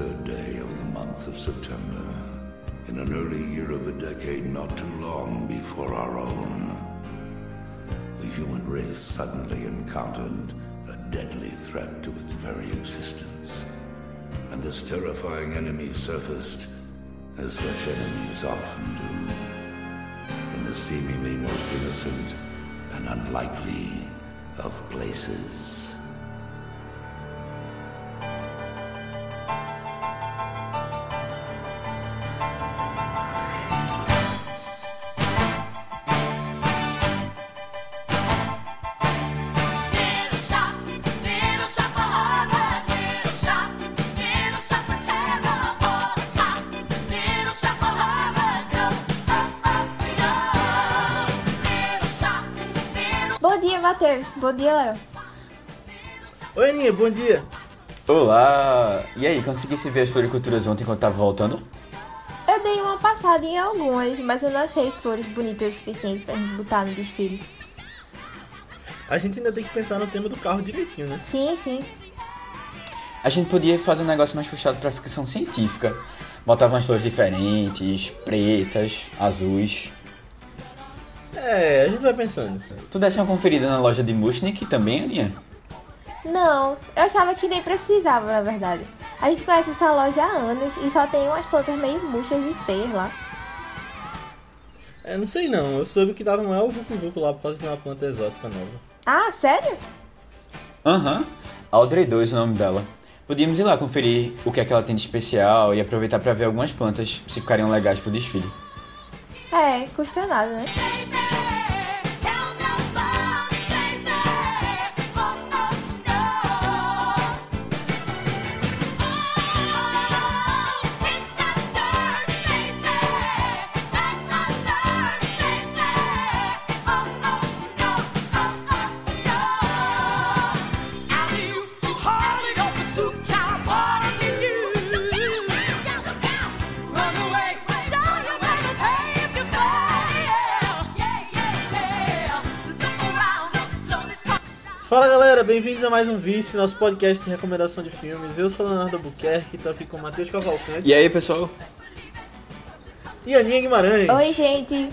23rd day of the month of September, in an early year of a decade not too long before our own, the human race suddenly encountered a deadly threat to its very existence. And this terrifying enemy surfaced, as such enemies often do, in the seemingly most innocent and unlikely of places. Bom dia, Léo. Oi, Aninha, bom dia. Olá! E aí, conseguisse ver as floriculturas ontem enquanto tava voltando? Eu dei uma passada em algumas, mas eu não achei flores bonitas o suficiente pra gente botar no desfile. A gente ainda tem que pensar no tema do carro direitinho, né? Sim, sim. A gente podia fazer um negócio mais puxado pra ficção científica. Botava umas flores diferentes, pretas, azuis. É, a gente vai pensando. Tu desse uma conferida na loja de Mushnik também, Aninha? Não, eu achava que nem precisava, na verdade. A gente conhece essa loja há anos e só tem umas plantas meio murchas e feias lá. É, não sei não, eu soube que tava é o Vucu Vucu lá por causa de uma planta exótica nova. Ah, sério? Aham. Audrey 2 é o nome dela. Podíamos ir lá conferir o que é que ela tem de especial e aproveitar pra ver algumas plantas, se ficariam legais pro desfile. É, custa nada, né? Fala galera, bem-vindos a mais um Vice, nosso podcast de recomendação de filmes. Eu sou o Leonardo Albuquerque, tô aqui com o Matheus Cavalcante E aí, pessoal? e Aninha Guimarães. Oi, gente.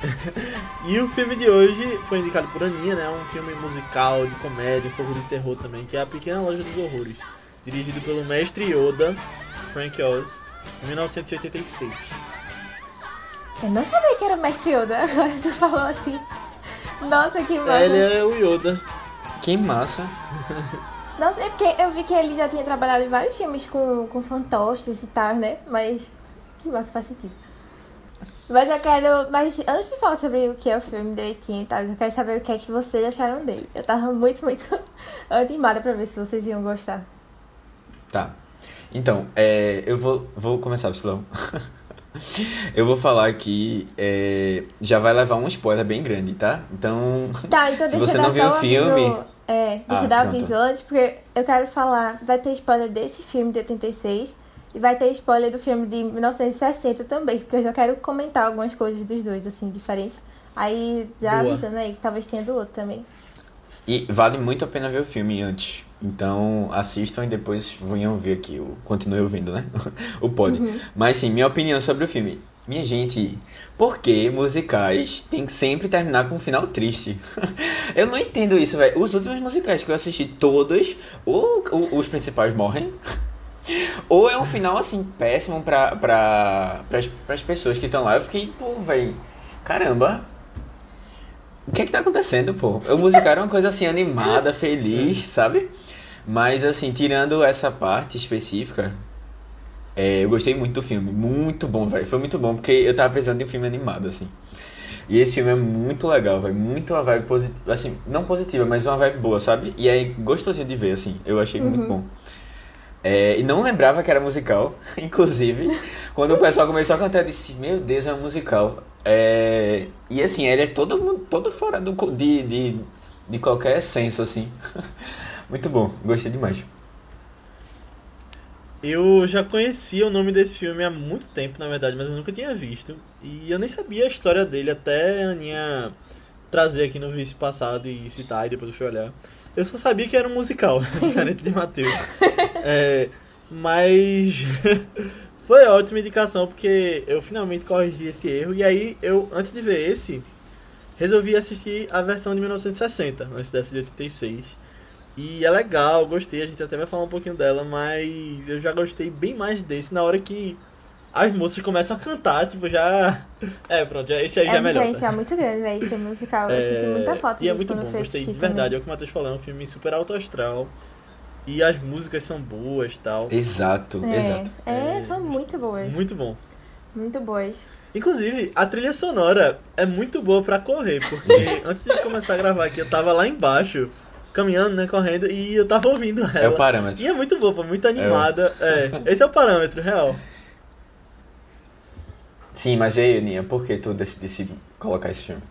E o filme de hoje foi indicado por Aninha, né? Um filme musical, de comédia, um pouco de terror também, que é A Pequena Loja dos Horrores, dirigido pelo mestre Yoda, Frank Oz, em 1986. Eu não sabia que era o Mestre Yoda, agora tu falou assim. Nossa, que massa. É, ele é o Yoda. Que massa! Nossa, é porque eu vi que ele já tinha trabalhado em vários filmes com, com fantoches e tal, né? Mas que massa, faz sentido. Mas eu quero. Mas antes de falar sobre o que é o filme direitinho e tal, eu quero saber o que é que vocês acharam dele. Eu tava muito, muito animada pra ver se vocês iam gostar. Tá. Então, é, eu vou, vou começar, Silão. eu vou falar aqui. é, já vai levar um spoiler bem grande, tá? Então. Tá, então se você não viu o filme. aviso. É, deixa Ah, eu dar pronto. aviso antes, porque eu quero falar. Vai ter spoiler desse filme de 86 e vai ter spoiler do filme de 1960 também, porque eu já quero comentar algumas coisas dos dois, assim, diferentes. Aí já Boa. avisando aí que talvez tenha do outro também. E vale muito a pena ver o filme antes. Então assistam e depois venham ver aqui. O, continue ouvindo, né? o pod. Mas sim, minha opinião sobre o filme. Minha gente, por que musicais tem que sempre terminar com um final triste? eu não entendo isso, velho. Os últimos musicais que eu assisti, todos, ou, ou os principais morrem, ou é um final assim, péssimo pra, pra, pras, pras pessoas que estão lá. Eu fiquei, pô, velho, caramba, o que é que tá acontecendo, pô? O musical era uma coisa assim, animada, feliz, sabe? Mas assim, tirando essa parte específica, é, eu gostei muito do filme. Muito bom, velho. Foi muito bom, porque eu tava precisando de um filme animado, assim. E esse filme é muito legal, velho. Muito uma vibe positiva. Assim, não positiva, mas uma vibe boa, sabe? E é gostosinho de ver, assim. Eu achei muito bom. É, e não lembrava que era musical, inclusive. quando o pessoal começou a cantar, eu disse: Meu Deus, é um musical. É, e assim, ele é todo, todo fora do, de, de, de qualquer senso, assim. Muito bom, gostei demais. Eu já conhecia o nome desse filme há muito tempo, na verdade, mas eu nunca tinha visto. E eu nem sabia a história dele até a Aninha trazer aqui no vice passado e citar, e depois eu fui olhar. Eu só sabia que era um musical, diferente de Matheus. É, mas foi ótima indicação, porque eu finalmente corrigi esse erro. E aí, eu, antes de ver esse, resolvi assistir a versão de 1960, antes dessa de 86. E é legal, gostei, a gente até vai falar um pouquinho dela, mas eu já gostei bem mais desse na hora que as moças começam a cantar, tipo, já. É, pronto, já- esse aí já É é um melhor. tá? diferencial muito grande, velho, esse musical. Eu senti muita falta E é muito bom, gostei de verdade. também. É o que o Matheus falou, é um filme super alto astral. E as músicas são boas e tal. Exato, É, exato. é, É, são muito boas. Muito bom. Muito boas. Inclusive, a trilha sonora é muito boa pra correr, porque antes de começar a gravar aqui, eu tava lá embaixo, caminhando, né, correndo, e eu tava ouvindo ela. É o parâmetro. E é muito boa, muito animada. É, esse é o parâmetro real. Sim, mas e aí, Aninha, por que tu decidisse colocar esse filme?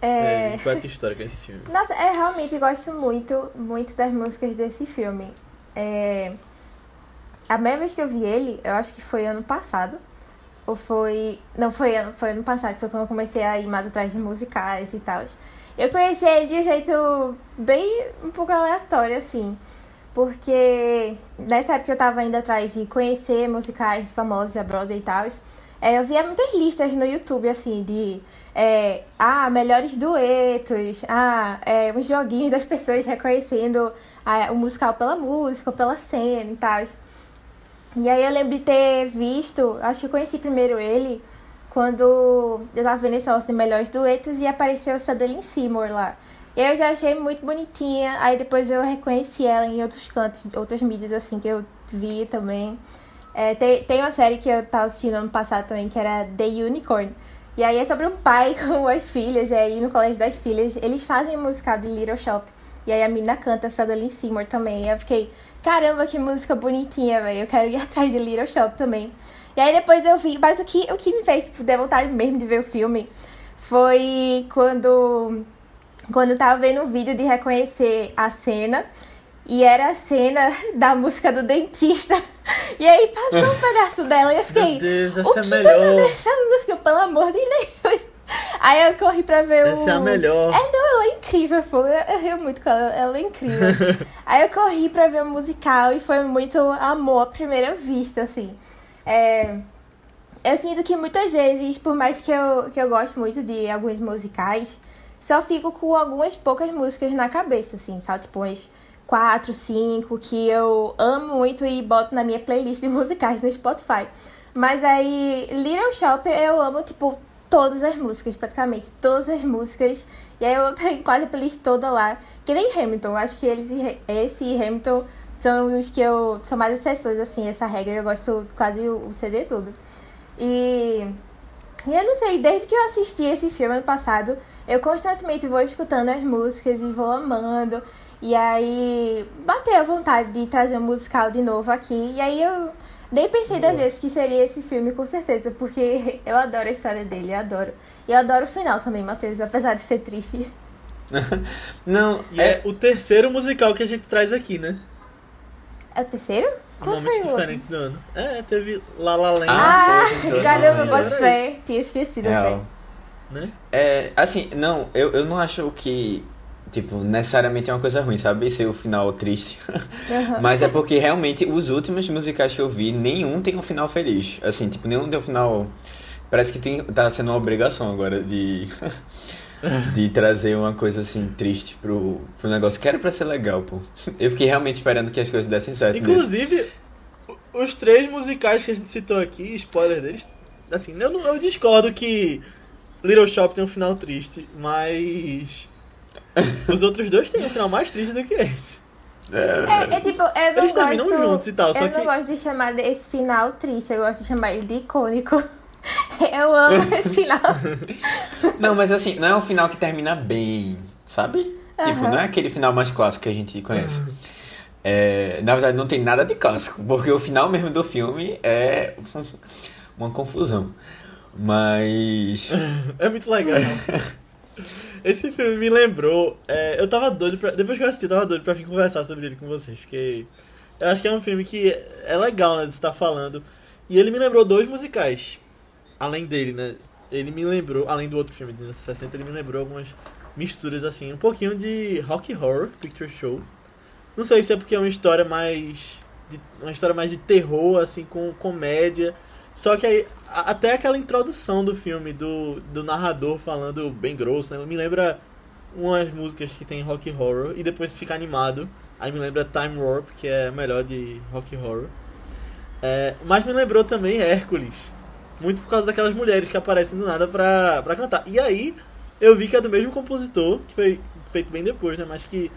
É... É, qual é a tua história com esse filme? Nossa, eu realmente gosto muito, muito das músicas desse filme. É... A primeira vez que eu vi ele, eu acho que foi ano passado. Ou foi. Não, foi ano, foi ano passado, que foi quando eu comecei a ir mais atrás de musicais e tal. Eu conheci ele de um jeito bem um pouco aleatório, assim. Porque nessa época eu tava indo atrás de conhecer musicais famosos da Broadway e tal. É, eu via muitas listas no YouTube, assim, de é, ah, melhores duetos, ah, é, uns joguinhos das pessoas reconhecendo ah, o musical pela música, pela cena e tal. E aí eu lembro de ter visto, acho que eu conheci primeiro ele quando eu tava vendo esse negócio de melhores duetos e apareceu Sutherland Seymour lá. Eu já achei muito bonitinha, aí depois eu reconheci ela em outros cantos, outras mídias assim que eu vi também. É, tem, tem uma série que eu tava assistindo ano passado também, que era The Unicorn. E aí é sobre um pai com as filhas, e aí no colégio das filhas, eles fazem um musical de Little Shop. E aí a menina canta Sutherland Seymour também. E eu fiquei, caramba, que música bonitinha, velho. Eu quero ir atrás de Little Shop também. E aí depois eu vi, mas o que, o que me fez tipo, ter vontade mesmo de ver o filme foi quando, quando eu tava vendo um vídeo de reconhecer a cena. E era a cena da música do dentista. E aí passou um pedaço dela e eu fiquei. Meu Deus, o essa é que tá dando melhor. essa música, pelo amor de Deus? Aí eu corri pra ver o. Essa é a melhor. É, não, ela é incrível, pô. Eu, eu rio muito com ela, ela é incrível. Aí eu corri pra ver o musical e foi muito amor à primeira vista, assim. É, eu sinto que muitas vezes, por mais que eu, que eu goste muito de alguns musicais, só fico com algumas poucas músicas na cabeça, assim, sabe? Tipo, umas quatro, cinco, que eu amo muito e boto na minha playlist de musicais no Spotify. Mas aí, Little Shop, eu amo, tipo, todas as músicas, praticamente. Todas as músicas. E aí eu tenho quase a playlist toda lá. Que nem Hamilton. Acho que eles, esse e Hamilton são os que eu... São mais exceções, assim, essa regra. Eu gosto quase o, o CD todo. E... E eu não sei, desde que eu assisti esse filme ano passado, eu constantemente vou escutando as músicas e vou amando. E aí bateu a vontade de trazer um musical de novo aqui. E aí eu nem pensei da Boa. vez que seria esse filme, com certeza, porque eu adoro a história dele, eu adoro. E eu adoro o final também, Matheus, apesar de ser triste. Não, E é o terceiro musical que a gente traz aqui, né? É o terceiro? Qual foi o outro? diferentes do ano. É, teve La La Land, Ah, Ah, caramba, Era fé. Tinha esquecido Real. até. né? É, assim, não, eu, eu não acho que, tipo, necessariamente é uma coisa ruim, sabe? Ser o final triste. Aham. Mas é porque realmente os últimos musicais que eu vi, nenhum tem um final feliz. Assim, tipo, nenhum tem um final. Parece que tem, tá sendo uma obrigação agora de. de trazer uma coisa assim triste pro, pro negócio que era pra ser legal, pô. Eu fiquei realmente esperando que as coisas dessem certo. Inclusive, os três musicais que a gente citou aqui, spoiler deles, assim, eu, não, eu discordo que Little Shop tem um final triste, mas os outros dois têm um final mais triste do que esse. É, é tipo, eu não Eles gosto, juntos e tal, só Eu que- não gosto de chamar esse final triste, eu gosto de chamar ele de icônico. Eu amo esse final. Não, mas assim, não é um final que termina bem, sabe? Tipo, Aham. não é aquele final mais clássico que a gente conhece. É, na verdade, não tem nada de clássico, porque o final mesmo do filme é uma confusão. Mas. É muito legal. Esse filme me lembrou. é, eu tava doido pra. Depois que eu assisti, eu tava doido pra vir conversar sobre ele com vocês. Porque eu acho que é um filme que é legal, né? De estar falando. E ele me lembrou dois musicais. Além dele, né? Ele me lembrou, além do outro filme de 1960, ele me lembrou algumas misturas assim, um pouquinho de Rock Horror Picture Show. Não sei se é porque é uma história mais de- uma história mais de terror assim com comédia. Só que aí a- até aquela introdução do filme do, do narrador falando bem grosso, né? Me lembra umas músicas que tem rock horror e depois fica animado. Aí me lembra Time Warp, que é melhor de rock horror. É, mas me lembrou também Hércules. Muito por causa daquelas mulheres que aparecem do nada pra, pra cantar. E aí eu vi que é do mesmo compositor, que foi feito bem depois, né? Mas que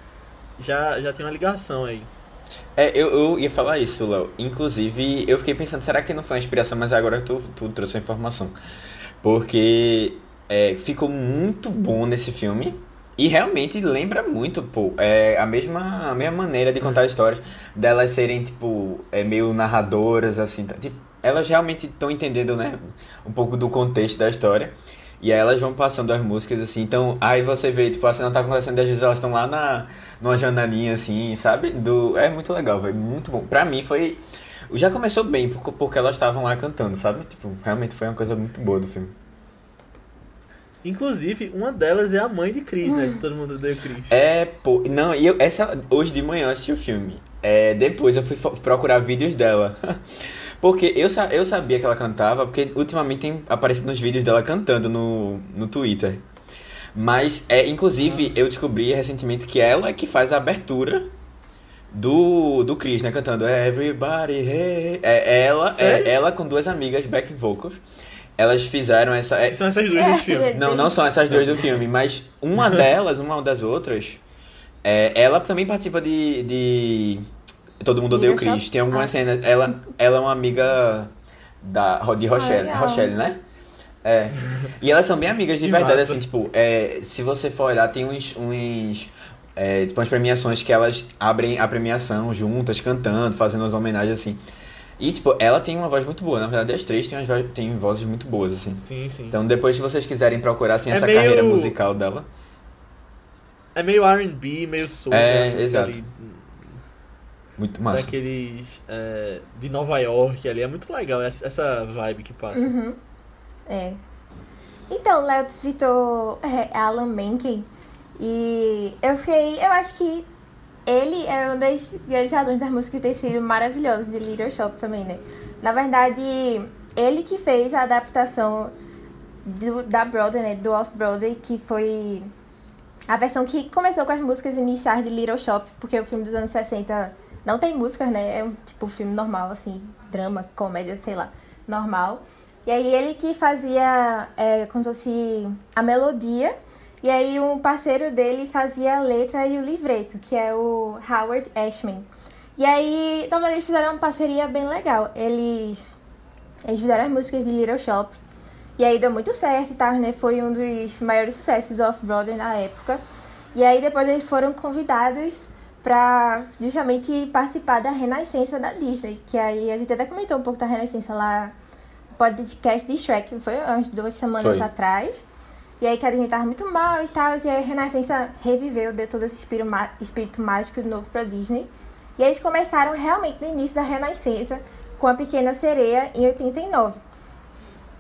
já, já tem uma ligação aí. É, eu, eu ia falar isso, Léo. Inclusive, eu fiquei pensando, será que não foi uma inspiração? Mas agora tu, tu trouxe a informação. Porque é, ficou muito bom nesse filme. E realmente lembra muito, pô, é a mesma, a mesma maneira de contar histórias, delas serem, tipo, é, meio narradoras, assim, tá? tipo, elas realmente estão entendendo, né, um pouco do contexto da história, e aí elas vão passando as músicas, assim, então, aí você vê, tipo, a cena tá acontecendo, e às vezes elas estão lá na, numa janelinha, assim, sabe, do, é muito legal, velho, muito bom, pra mim foi, já começou bem, porque, elas estavam lá cantando, sabe, tipo, realmente foi uma coisa muito boa do filme. Inclusive, uma delas é a mãe de Chris, né? Que todo mundo o Chris. É, pô, não, e eu, essa, hoje de manhã eu assisti o filme. É, depois eu fui procurar vídeos dela. Porque eu, sa- eu sabia que ela cantava, porque ultimamente tem aparecido nos vídeos dela cantando no, no Twitter. Mas, é, inclusive, eu descobri recentemente que ela é que faz a abertura do, do Chris, né? Cantando Everybody Hey. É ela, é ela com duas amigas, back vocals. Elas fizeram essa. é- são essas duas É, desse filme. é. não, não são essas duas do filme, mas uma delas, uma das outras, é, ela também participa de, de Todo Mundo Odeia o Chris. Tem algumas Ah. cenas. Ela, ela é uma amiga da, de Rochelle. Rochelle, né? É. E elas são bem amigas de Que verdade, massa. assim, tipo, é, se você for olhar, tem uns. uns é, tipo, umas premiações que elas abrem a premiação juntas, cantando, fazendo as homenagens, assim. E, tipo, ela tem uma voz muito boa. Na verdade, as três têm, umas vo- têm vozes muito boas, assim. Sim, sim. Então, depois, se vocês quiserem procurar, assim, É essa meio- carreira musical dela. É meio R&B, meio soul. É, né? Exato. ali Muito massa. Daqueles é, de Nova York ali. É muito legal essa, vibe que passa. Uhum. É. Então, o Léo citou é, Alan Menken. E eu fiquei. Eu acho que ele é um das grandes razões das músicas ter sido maravilhosas de Little Shop também, né? Na verdade, ele que fez a adaptação do, da Broadway, né? Do Off-Broadway, que foi a versão que começou com as músicas iniciais de Little Shop, porque o filme dos anos 60 não tem músicas, né? É um tipo filme normal, assim, drama, comédia, sei lá, normal. E aí ele que fazia é, como se fosse a melodia, e aí um parceiro dele fazia a letra e o livreto, que é o Howard Ashman. E aí, então eles fizeram uma parceria bem legal. Eles, eles fizeram as músicas de Little Shop, e aí deu muito certo e tal, né? Foi um dos maiores sucessos do Off-Broadway na época. E aí depois eles foram convidados pra justamente participar da renascença da Disney. Que aí a gente até comentou um pouco da renascença lá no podcast de Shrek, foi umas duas semanas Foi. atrás. E aí que a Disney tava muito mal e tal, e aí a renascença reviveu, deu todo esse espírito, má- espírito mágico de novo pra Disney. E eles começaram realmente no início da renascença com a Pequena Sereia em 89.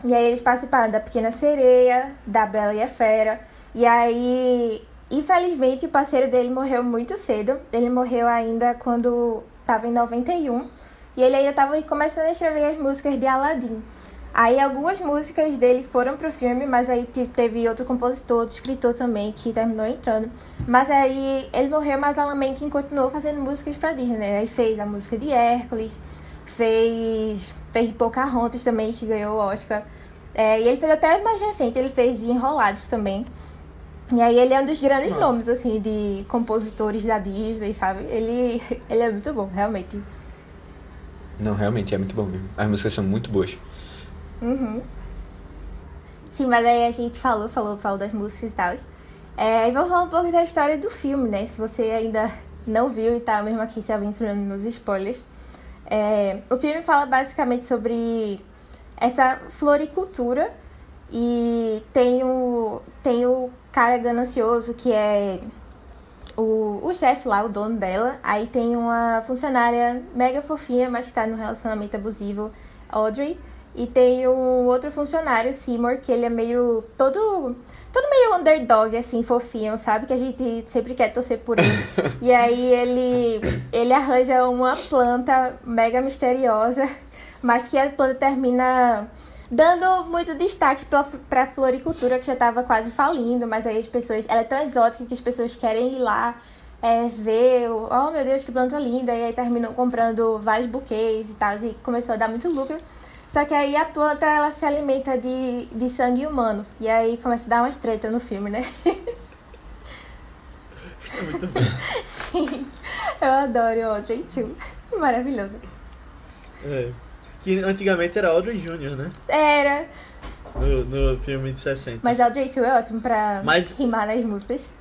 E aí eles participaram da Pequena Sereia, da Bela e a Fera. E aí, infelizmente, o parceiro dele morreu muito cedo. Ele morreu ainda quando estava em 91. E ele ainda estava começando a escrever as músicas de Aladdin. Aí algumas músicas dele foram pro filme, mas aí te- teve outro compositor, outro escritor também que terminou entrando. Mas aí ele morreu, mas Alan Menken continuou fazendo músicas pra Disney. né? Aí fez a música de Hércules, fez fez de Pocahontas também, que ganhou o Oscar. É, e ele fez até mais recentes, ele fez de Enrolados também. E aí ele é um dos grandes Nossa. nomes, assim, de compositores da Disney, sabe? Ele, ele é muito bom, realmente. Não, realmente é muito bom mesmo. As músicas são muito boas. Uhum. Sim, mas aí a gente falou, falou, falou das músicas e tal. É, e vamos falar um pouco da história do filme, né? Se você ainda não viu e tá mesmo aqui se aventurando nos spoilers. É, o filme fala basicamente sobre essa floricultura e tem o, tem o cara ganancioso que é o, o chefe lá, o dono dela. Aí tem uma funcionária mega fofinha, mas que tá num relacionamento abusivo, Audrey. E tem um outro funcionário, Seymour, que ele é meio. todo. todo meio underdog, assim, fofinho, sabe? Que a gente sempre quer torcer por ele. e aí ele. ele arranja uma planta mega misteriosa, mas que a planta termina dando muito destaque pra, pra floricultura, que já tava quase falindo, mas aí as pessoas. Ela é tão exótica que as pessoas querem ir lá é, ver, oh meu Deus, que planta linda, e aí terminam comprando vários buquês e tal, e começou a dar muito lucro. Só que aí a planta, ela se alimenta de, de sangue humano, e aí começa a dar umas treta no filme, né? É muito bom. Sim, eu adoro o Audrey too. Maravilhoso. É. Que antigamente era Audrey Jr., né? Era, No, no filme de 60. mas Audrey too é ótimo pra Mas- rimar nas músicas.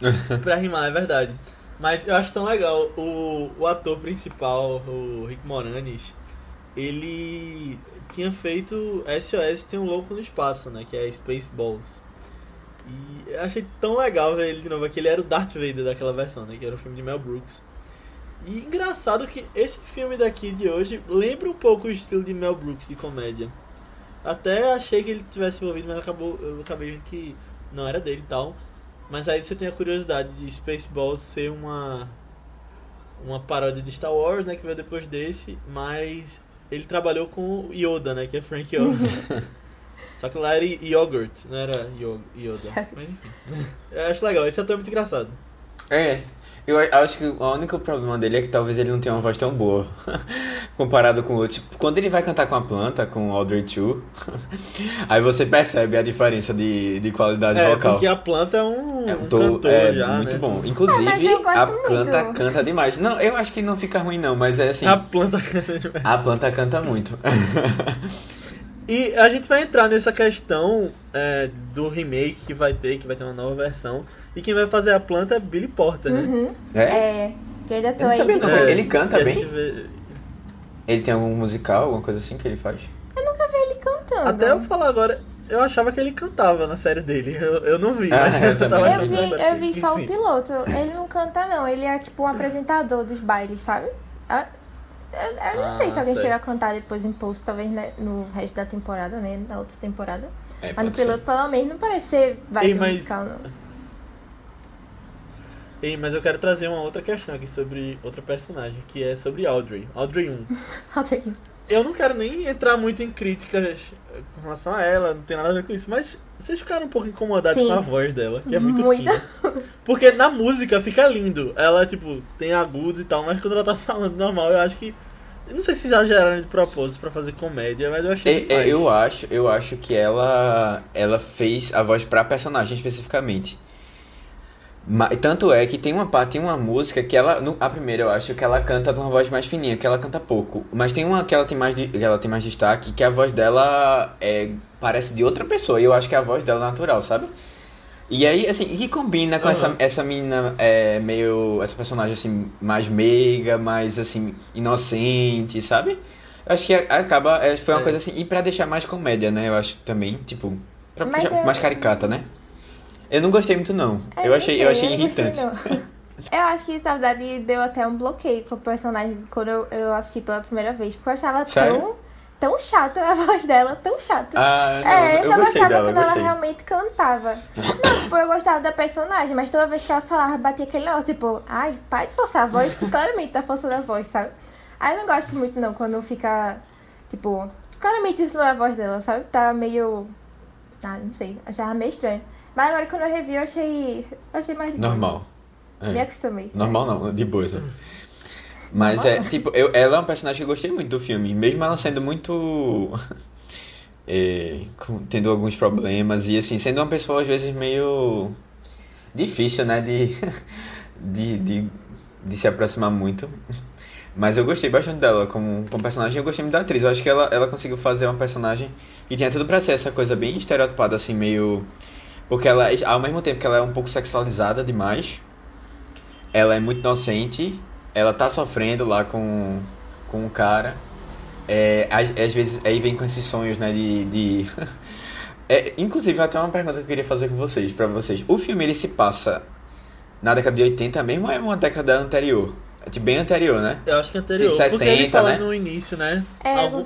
Pra rimar, é verdade. Mas eu acho tão legal. O, o ator principal, o Rick Moranis, ele tinha feito SOS Tem um Louco no Espaço, né? Que é Spaceballs. E eu achei tão legal ver ele de novo. Que ele era o Darth Vader daquela versão, né? Que era o filme de Mel Brooks. E engraçado que esse filme daqui de hoje lembra um pouco o estilo de Mel Brooks de comédia. Até achei que ele tivesse envolvido, mas acabou, eu acabei vendo que não era dele e tal. Mas aí você tem a curiosidade de Spaceballs ser uma uma paródia de Star Wars, né, que veio depois desse, mas ele trabalhou com o Yoda, né, que é Frank Yoda. Só que lá era Yogurt, não era Yo- Yoda. Mas enfim. Eu acho legal, esse ator é muito engraçado. É, eu acho que o único problema dele é que talvez ele não tenha uma voz tão boa comparado com outros. Tipo, Quando ele vai cantar com a planta, com o Audrey 2, aí você percebe a diferença de, de qualidade É, vocal. porque a planta é um, É, um tô- cantor é já, muito né? bom. Ah, mas Inclusive, eu gosto a muito. planta canta demais. Não, eu acho que não fica ruim não, mas é assim, A planta canta demais. a planta canta muito. E a gente vai entrar nessa questão é, do remake que vai ter, que vai ter uma nova versão. E quem vai fazer a planta é Billy Porter, né? Uhum. É? É, Eu não aí sabia não. boa. Ele canta bem? vê- Ele tem algum musical, alguma coisa assim que ele faz? Eu nunca vi ele cantando. Até eu falar agora, eu achava que ele cantava na série dele. Eu, eu não vi, Ah, mas eu eu tava. Eu vi, eu vi só sim. o piloto. Ele não canta, não. Ele é tipo um apresentador dos bailes, sabe? Ah, Eu, eu não Ah, sei se alguém certo. chega a cantar depois em post, talvez né, no resto da temporada, né? Na outra temporada. É, Mas no pode ser. piloto, pelo menos, não parece ser vibe Ei, mas- musical, não. Ei, mas eu quero trazer uma outra questão aqui sobre outra personagem, que é sobre Audrey. Audrey 1. Outra- Eu não quero nem entrar muito em críticas com relação a ela, não tem nada a ver com isso, mas vocês ficaram um pouco incomodados Sim. com a voz dela, que é muito Muito. fina. Porque na música fica lindo. Ela, tipo, tem agudos e tal, mas quando ela tá falando normal, eu acho que. Eu não sei se exageraram de propósito pra fazer comédia, mas eu achei. É, é, eu acho, eu acho que ela ela fez a voz pra personagem especificamente. Ma- tanto é que tem uma parte, tem uma música que ela, no- a primeira eu acho que ela canta de uma voz mais fininha, que ela canta pouco, mas tem uma que ela tem mais de- que ela tem mais destaque, que a voz dela é parece de outra pessoa, e eu acho que é a voz dela natural, sabe? E aí, assim, e que combina com essa, Aham. essa menina é, meio. Essa personagem, assim, mais meiga, mais, assim, inocente, sabe? Eu acho que acaba. é, foi uma É. coisa assim. E pra deixar mais comédia, né? Eu acho também, tipo. Pra Mas eu- mais caricata, né? Eu não gostei muito, não. É, eu achei, sei, eu achei gostei, irritante. não. Eu acho que, na verdade, deu até um bloqueio com o personagem quando eu, eu assisti pela primeira vez. Porque eu achava Sério? tão, tão chata a voz dela, tão chata. Ah, não, é, eu, eu só gostei gostava dela, eu quando ela gostei. realmente cantava. Não, tipo, eu gostava da personagem, mas toda vez que ela falava, batia aquele negócio, tipo, ai, para de forçar a voz, que claramente tá forçando a voz, sabe? Aí eu não gosto muito, não, quando fica, tipo, claramente isso não é a voz dela, sabe? Tá meio. Ah, não sei, achava meio estranho. Mas agora quando eu revi, eu achei. Eu achei mais de. Normal. É. Me acostumei. Normal não, de boa. sabe? Mas é, tipo, eu, ela é um personagem que eu gostei muito do filme. Mesmo ela sendo muito. é, com- tendo alguns problemas e assim, sendo uma pessoa às vezes meio. difícil, né? De, de, de, de se aproximar muito. Mas eu gostei bastante dela como, como personagem eu gostei muito da atriz. Eu acho que ela, ela conseguiu fazer uma personagem que tinha tudo pra ser essa coisa bem estereotipada, assim, meio. Porque ela, ao mesmo tempo que ela é um pouco sexualizada demais, ela é muito inocente, ela tá sofrendo lá com, com o cara. É, às, às vezes aí vem com esses sonhos, né, de... de... É, inclusive, até uma pergunta que eu queria fazer com vocês, pra vocês. O filme, ele se passa na década de 80 mesmo ou é uma década anterior? É tipo bem anterior, né? Eu acho que é anterior. 60, porque ele fala né? no início, né? É, Algum-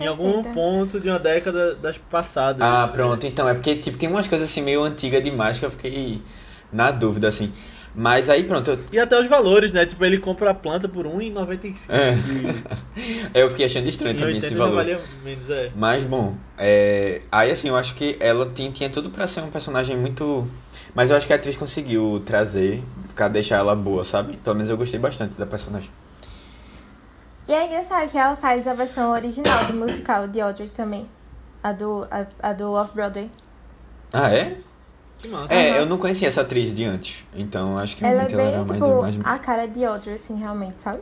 em algum 60. ponto de uma década das passadas. Ah, pronto, então, é porque tipo, tem umas coisas assim meio antigas demais que eu fiquei na dúvida, assim. Mas aí pronto, eu, E até os valores, né? Tipo, ele compra a planta por R$1,95. É. E eu fiquei achando estranho também 80 esse valor. valia menos, é. Mas bom, é... aí assim, eu acho que ela tinha, tinha tudo pra ser um personagem muito. Mas eu acho que a atriz conseguiu trazer, ficar, deixar ela boa, sabe? Pelo menos eu gostei bastante da personagem. E é engraçado que ela faz a versão original do musical de Audrey também. A do, a, a do Off-Broadway. Ah, é? Que massa. É, Aham. eu não conhecia essa atriz de antes. Então acho que Ela é realmente ela bem, era mais, tipo, mais... a cara de Audrey, assim, realmente, sabe?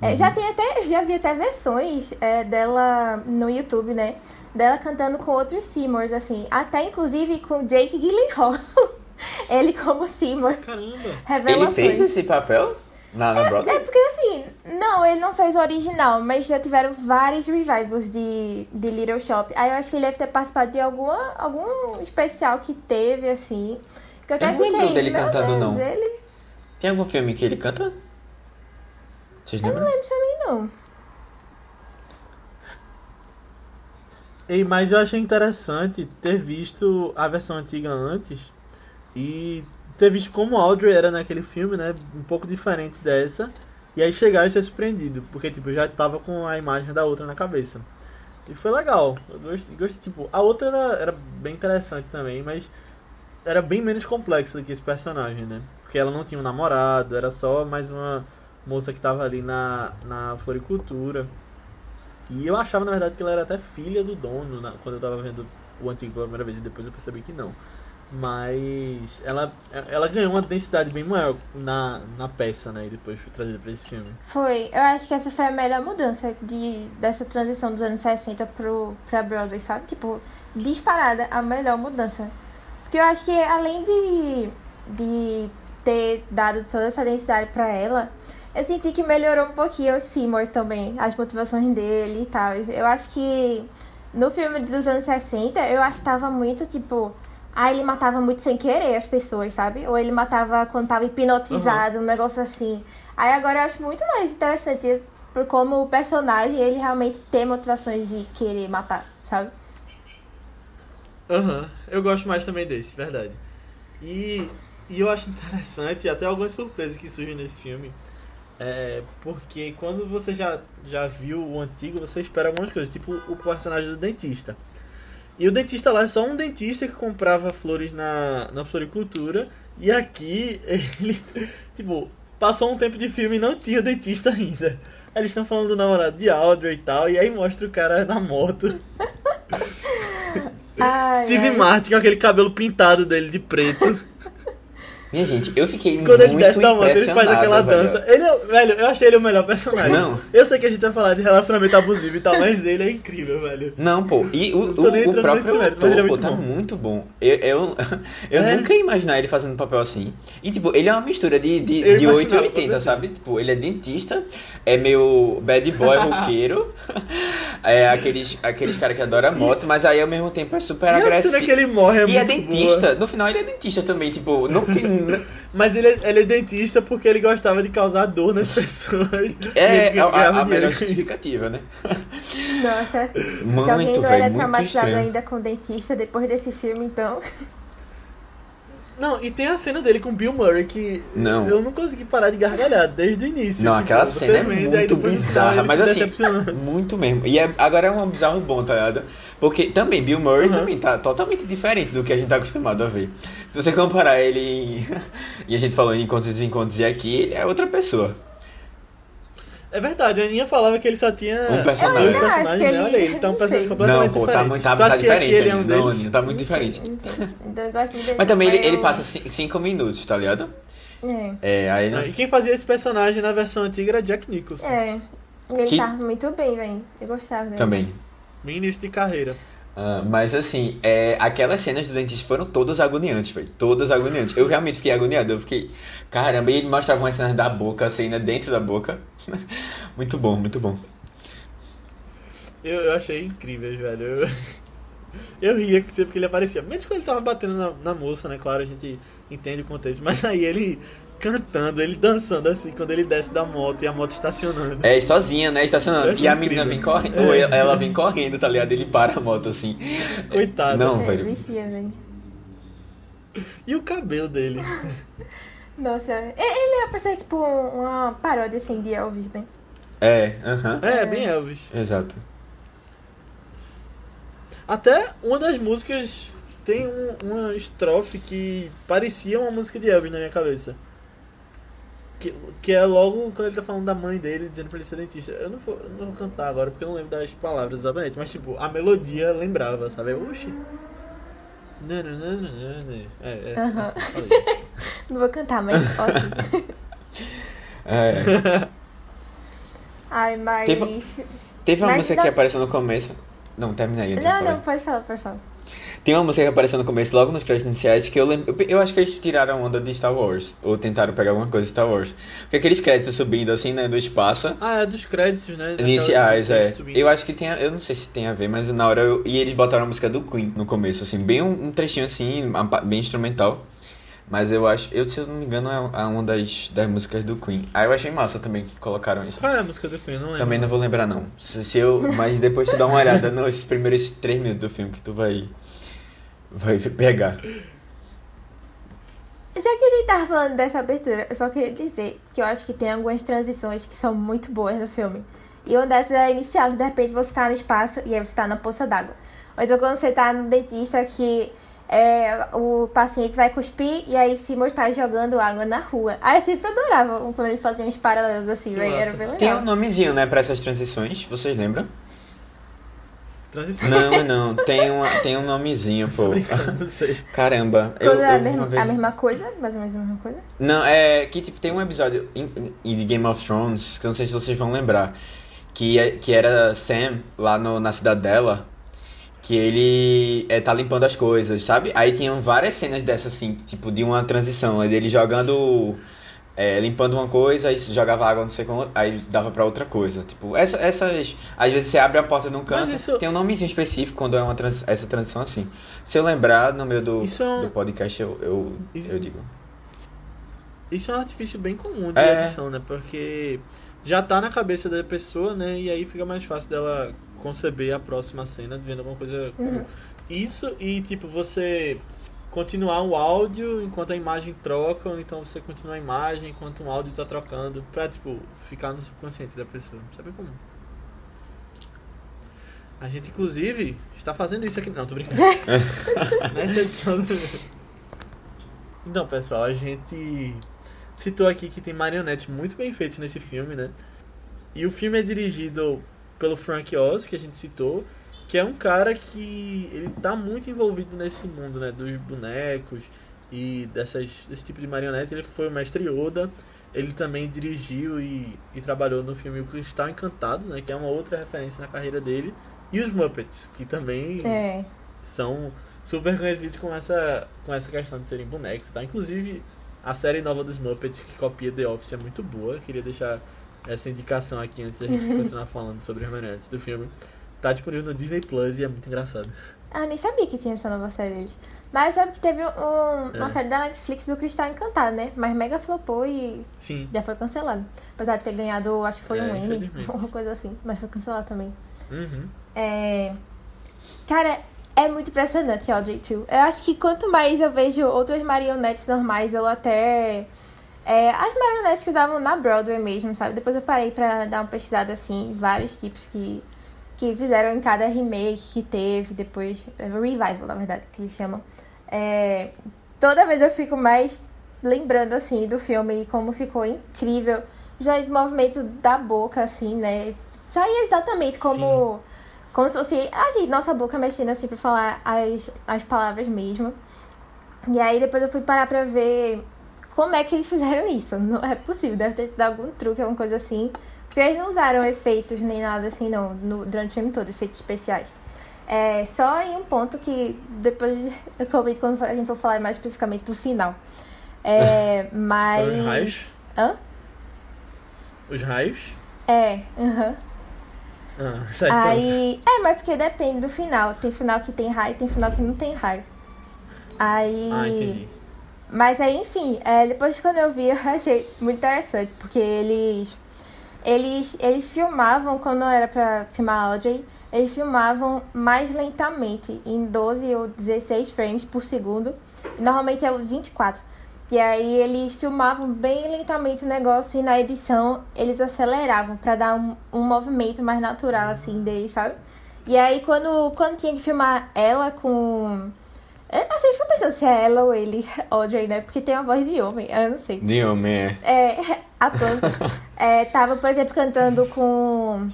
É, Uhum. já tem até, já vi até versões é, dela no YouTube, né? Dela cantando com outros Seymours, assim. Até, inclusive, com Jake Gyllenhaal. Ele como Seymour. Caramba. Ele Revelações. fez esse papel na, na É Broadway? porque assim, não, ele não fez o original, mas já tiveram vários revivals de, de Little Shop. Aí eu acho que ele deve ter participado de alguma, algum especial que teve, assim. Que eu até não lembro dele cantando, Deus, não. Ele. Tem algum filme que ele canta? Vocês Eu não lembro também, não. Ei, mas eu achei interessante ter visto a versão antiga antes e ter visto como Audrey era naquele filme, né? Um pouco diferente dessa. E aí chegar e ser surpreendido, porque tipo, já tava com a imagem da outra na cabeça. E foi legal. Eu gostei, tipo, a outra era, era bem interessante também, mas era bem menos complexa do que esse personagem, né? Porque ela não tinha um namorado, era só mais uma moça que tava ali na, na floricultura. E eu achava, na verdade, que ela era até filha do dono, quando eu tava vendo o antigo pela primeira vez, e depois eu percebi que não. Mas ela, ela ganhou uma densidade bem maior na, na peça, né? E depois foi trazida pra esse filme. Foi. Eu acho que essa foi a melhor mudança de, dessa transição dos anos 60 pro, pra Broadway, sabe? Tipo, disparada a melhor mudança. Porque eu acho que além de, de ter dado toda essa densidade pra ela, eu senti que melhorou um pouquinho o Seymour também, as motivações dele e tal. Eu acho que no filme dos anos 60, eu tava muito tipo. Ah, ele matava muito sem querer as pessoas, sabe? Ou ele matava quando tava hipnotizado, um negócio assim. Aí agora eu acho muito mais interessante por como o personagem, ele realmente tem motivações de querer matar, sabe? Aham, eu gosto mais também desse, verdade. E, e eu acho interessante até algumas surpresas que surgem nesse filme. É, porque quando você já, já viu o antigo, você espera algumas coisas, tipo o personagem do dentista. E o dentista lá é só um dentista que comprava flores na, na floricultura. E aqui ele, tipo, passou um tempo de filme e não tinha dentista ainda. Aí Eles estão falando do namorado de Audrey e tal, e aí mostra o cara na moto. Ai, Steve ai. Martin com aquele cabelo pintado dele de preto. Minha gente, eu fiquei Quando ele desce da moto, ele faz aquela velho. dança. Ele é, velho, eu achei ele o melhor personagem. Não. Eu sei que a gente vai falar de relacionamento abusivo e tal, mas ele é incrível, velho. Não, pô, e o, o, o próprio mérito, ator, ele é pô, muito tá bom. muito bom. Eu, eu, eu É. nunca ia imaginar ele fazendo papel assim. E, tipo, ele é uma mistura de, de, Eu de 8 e imaginava, 80, com certeza. sabe? Tipo, ele é dentista, é meio bad boy roqueiro, é aqueles, aqueles caras que adoram moto, mas aí ao mesmo tempo é super E a agressivo. cena que ele morre é E é muito dentista, boa. no final ele é dentista também, tipo, não, Mas ele é, ele é dentista porque ele gostava de causar dor nas pessoas. É ele a, a, melhor justificativa, né? Nossa, se alguém Muito, não velho, era muito traumatizado estranho. ainda com dentista depois desse filme, então. Não, e tem a cena dele com Bill Murray que Não. eu não consegui parar de gargalhar desde o início. Não, Tipo, aquela cena é aí muito bizarra, mas assim, muito mesmo. E é- agora é um bizarro bom, tá ligado? Porque também, Bill Murray Uhum. também tá totalmente diferente do que a gente tá acostumado a ver. Se você comparar ele em... e a gente falou em Encontros e Desencontros e aqui, ele é outra pessoa. É verdade, a Aninha falava que ele só tinha Um personagem. dois Eu ainda acho personagens, que né? ele- Olha aí, ele tá um personagem completamente Não, pô, tá diferente. muito, tá, Tu tá que aqui diferente. ele é um deles? não, Aninha, tá muito diferente. Então eu gosto muito dele. Mas também ele, ele eu- passa 5 minutos, tá ligado? É. É, aí não... E quem fazia esse personagem na versão antiga era Jack Nicholson. É. Ele Que- tava muito bem, velho. Eu gostava dele. Também. Bem início de carreira. Ah, mas assim, é, aquelas cenas do dentista foram todas agoniantes, velho. Todas agoniantes. Eu realmente fiquei agoniado. Eu fiquei. Caramba, e ele mostrava umas cenas da boca, a cena dentro da boca. muito bom, muito bom. Eu, eu achei incrível, velho. Eu, eu ria sempre que ele aparecia. Menos quando ele tava batendo na, na moça, né? Claro, a gente entende o contexto. Mas aí ele cantando, ele dançando assim, quando ele desce da moto e a moto estacionando. É, sozinha, né? Estacionando. E a incrível. menina vem correndo. É. Ou ela ela vem correndo, tá ligado? Ele para a moto assim. Coitado. Não, É, velho. bichinha, velho. E o cabelo dele? Nossa, ele é pra ser tipo uma paródia assim de Elvis, né? É, aham. É, bem Elvis. Exato. Até uma das músicas tem um- uma estrofe que parecia uma música de Elvis na minha cabeça. Que, que é logo quando ele tá falando da mãe dele, dizendo pra ele ser dentista. Eu não vou, eu não vou cantar agora porque eu não lembro das palavras exatamente, mas tipo, a melodia lembrava, sabe? Oxi. Nananana. É, é, Aham. assim, falei. Não vou cantar, mas ótimo. É. Ai, mas. Teve- Teve uma Mas música não- que apareceu no começo. Não, termina aí. Não, falei. não, pode falar, pode falar. Tem uma música que apareceu no começo, logo nos créditos iniciais, que eu lembro. Eu, eu acho que eles tiraram a onda de Star Wars. Ou tentaram pegar alguma coisa de Star Wars. Porque aqueles créditos subindo assim, né, do espaço. Ah, é dos créditos, né? Iniciais, é. subindo. Eu acho que tem. a- Eu não sei se tem a ver, mas na hora eu. E eles botaram a música do Queen no começo, assim, bem um, um trechinho assim, bem instrumental. Mas eu acho. Eu, se eu não me engano, é é uma das, das músicas do Queen. Ah, eu achei massa também que colocaram isso. Qual é a música do Queen? Não lembro. Também não vou lembrar, não. Se, se eu, mas depois tu dá uma olhada nos primeiros três minutos do filme que tu vai. Vai pegar. Já que a gente tava falando dessa abertura, eu só queria dizer que eu acho que tem algumas transições que são muito boas no filme. E uma dessas é a inicial, que de repente você tá no espaço e aí você tá na poça d'água. Ou então quando você tá no dentista que é, o paciente vai cuspir e aí se mortais jogando água na rua. Aí eu sempre adorava quando eles faziam uns paralelos assim, velho. Era bem legal. Tem um nomezinho, né, pra essas transições, vocês lembram? Transição. Não, não, tem, uma, tem um nomezinho, pô. Não sei. Caramba, eu, é a, eu mesma, uma vez... a mesma coisa, mais ou menos a mesma coisa. Não, é que tipo, tem um episódio em, em de Game of Thrones, que eu não sei se vocês vão lembrar, que, é, que era Sam, lá no, na cidadela, que ele é, tá limpando as coisas, sabe? Aí tinham várias cenas dessas assim, tipo, de uma transição, aí dele jogando, é, limpando uma coisa, aí jogava água, não sei como, aí dava pra outra coisa. Tipo, essa, essas, às vezes você abre a porta num canto, isso- tem um nomezinho específico quando é uma trans, essa transição assim. Se eu lembrar no meio do, é um- do podcast, eu, eu, Isso- eu digo. Isso é um artifício bem comum de É. edição, né? Porque já tá na cabeça da pessoa, né? E aí fica mais fácil dela conceber a próxima cena vendo alguma coisa comum. Uhum. Isso e, tipo, você continuar o áudio enquanto a imagem troca, ou então você continuar a imagem enquanto o áudio tá trocando, pra, tipo, ficar no subconsciente da pessoa. Isso é bem comum. A gente, inclusive, está fazendo isso aqui. Não, tô brincando. Nessa edição do... Então, pessoal, a gente citou aqui que tem marionetes muito bem feitos nesse filme, né? E o filme é dirigido pelo Frank Oz, que a gente citou, que é um cara que ele tá muito envolvido nesse mundo, né, dos bonecos e dessas desse tipo de marionete. Ele foi o mestre Yoda. Ele também dirigiu e, e trabalhou no filme O Cristal Encantado, né, que é uma outra referência na carreira dele, e os Muppets, que também É. são super conhecidos com essa, com essa questão de serem bonecos, tá? Inclusive, a série nova dos Muppets, que copia The Office, é muito boa. Queria deixar essa indicação aqui antes da gente continuar falando sobre as marionetes do filme. Tá disponível no Disney Plus e é muito engraçado. Ah, eu nem sabia que tinha essa nova série deles. Mas sabe que teve um- uma É. série da Netflix do Cristal Encantado, né? Mas mega flopou e Sim. já foi cancelado. Apesar de ter ganhado, acho que foi É, um Emmy, uma coisa assim. Mas foi cancelado também. Uhum. É... Cara, é muito impressionante Audrey 2. Eu acho que quanto mais eu vejo outras marionetes normais, ou até é, as marionetes que usavam na Broadway mesmo, sabe? Depois eu parei pra dar uma pesquisada assim, vários tipos que, que fizeram em cada remake que teve, depois. é, Revival, na verdade, que eles chamam. É, toda vez eu fico mais lembrando assim do filme e como ficou incrível. Já o movimento da boca, assim, né? Saía exatamente como. Como se fosse a gente, nossa boca mexendo assim pra falar as, as palavras mesmo. E aí depois eu fui parar pra ver como é que eles fizeram isso. Não é possível, deve ter dado algum truque, alguma coisa assim. Porque eles não usaram efeitos nem nada assim, não, no, durante o filme todo, efeitos especiais. É, só em um ponto que depois eu comento quando a gente for falar mais especificamente do final. É, mas. Foram os raios. Hã? Os raios. É, aham. Ah, certo. Aí. É, mas porque depende do final. Tem final que tem raio, tem final que não tem raio. Aí. Ah, entendi. Mas aí, enfim, é, depois quando eu vi, eu achei muito interessante, porque eles. Eles, eles filmavam, quando era pra filmar Audrey, eles filmavam mais lentamente, em 12 ou 16 frames por segundo. Normalmente é o 24. E aí eles filmavam bem lentamente o negócio e na edição eles aceleravam pra dar um, um movimento mais natural, assim, deles, sabe? E aí quando, quando tinha que filmar ela com. Eu assim, eu fico pensando se é ela ou ele, Audrey, né? Porque tem uma voz de homem, eu não sei. De homem, é. É, a planta é, tava, por exemplo, cantando com,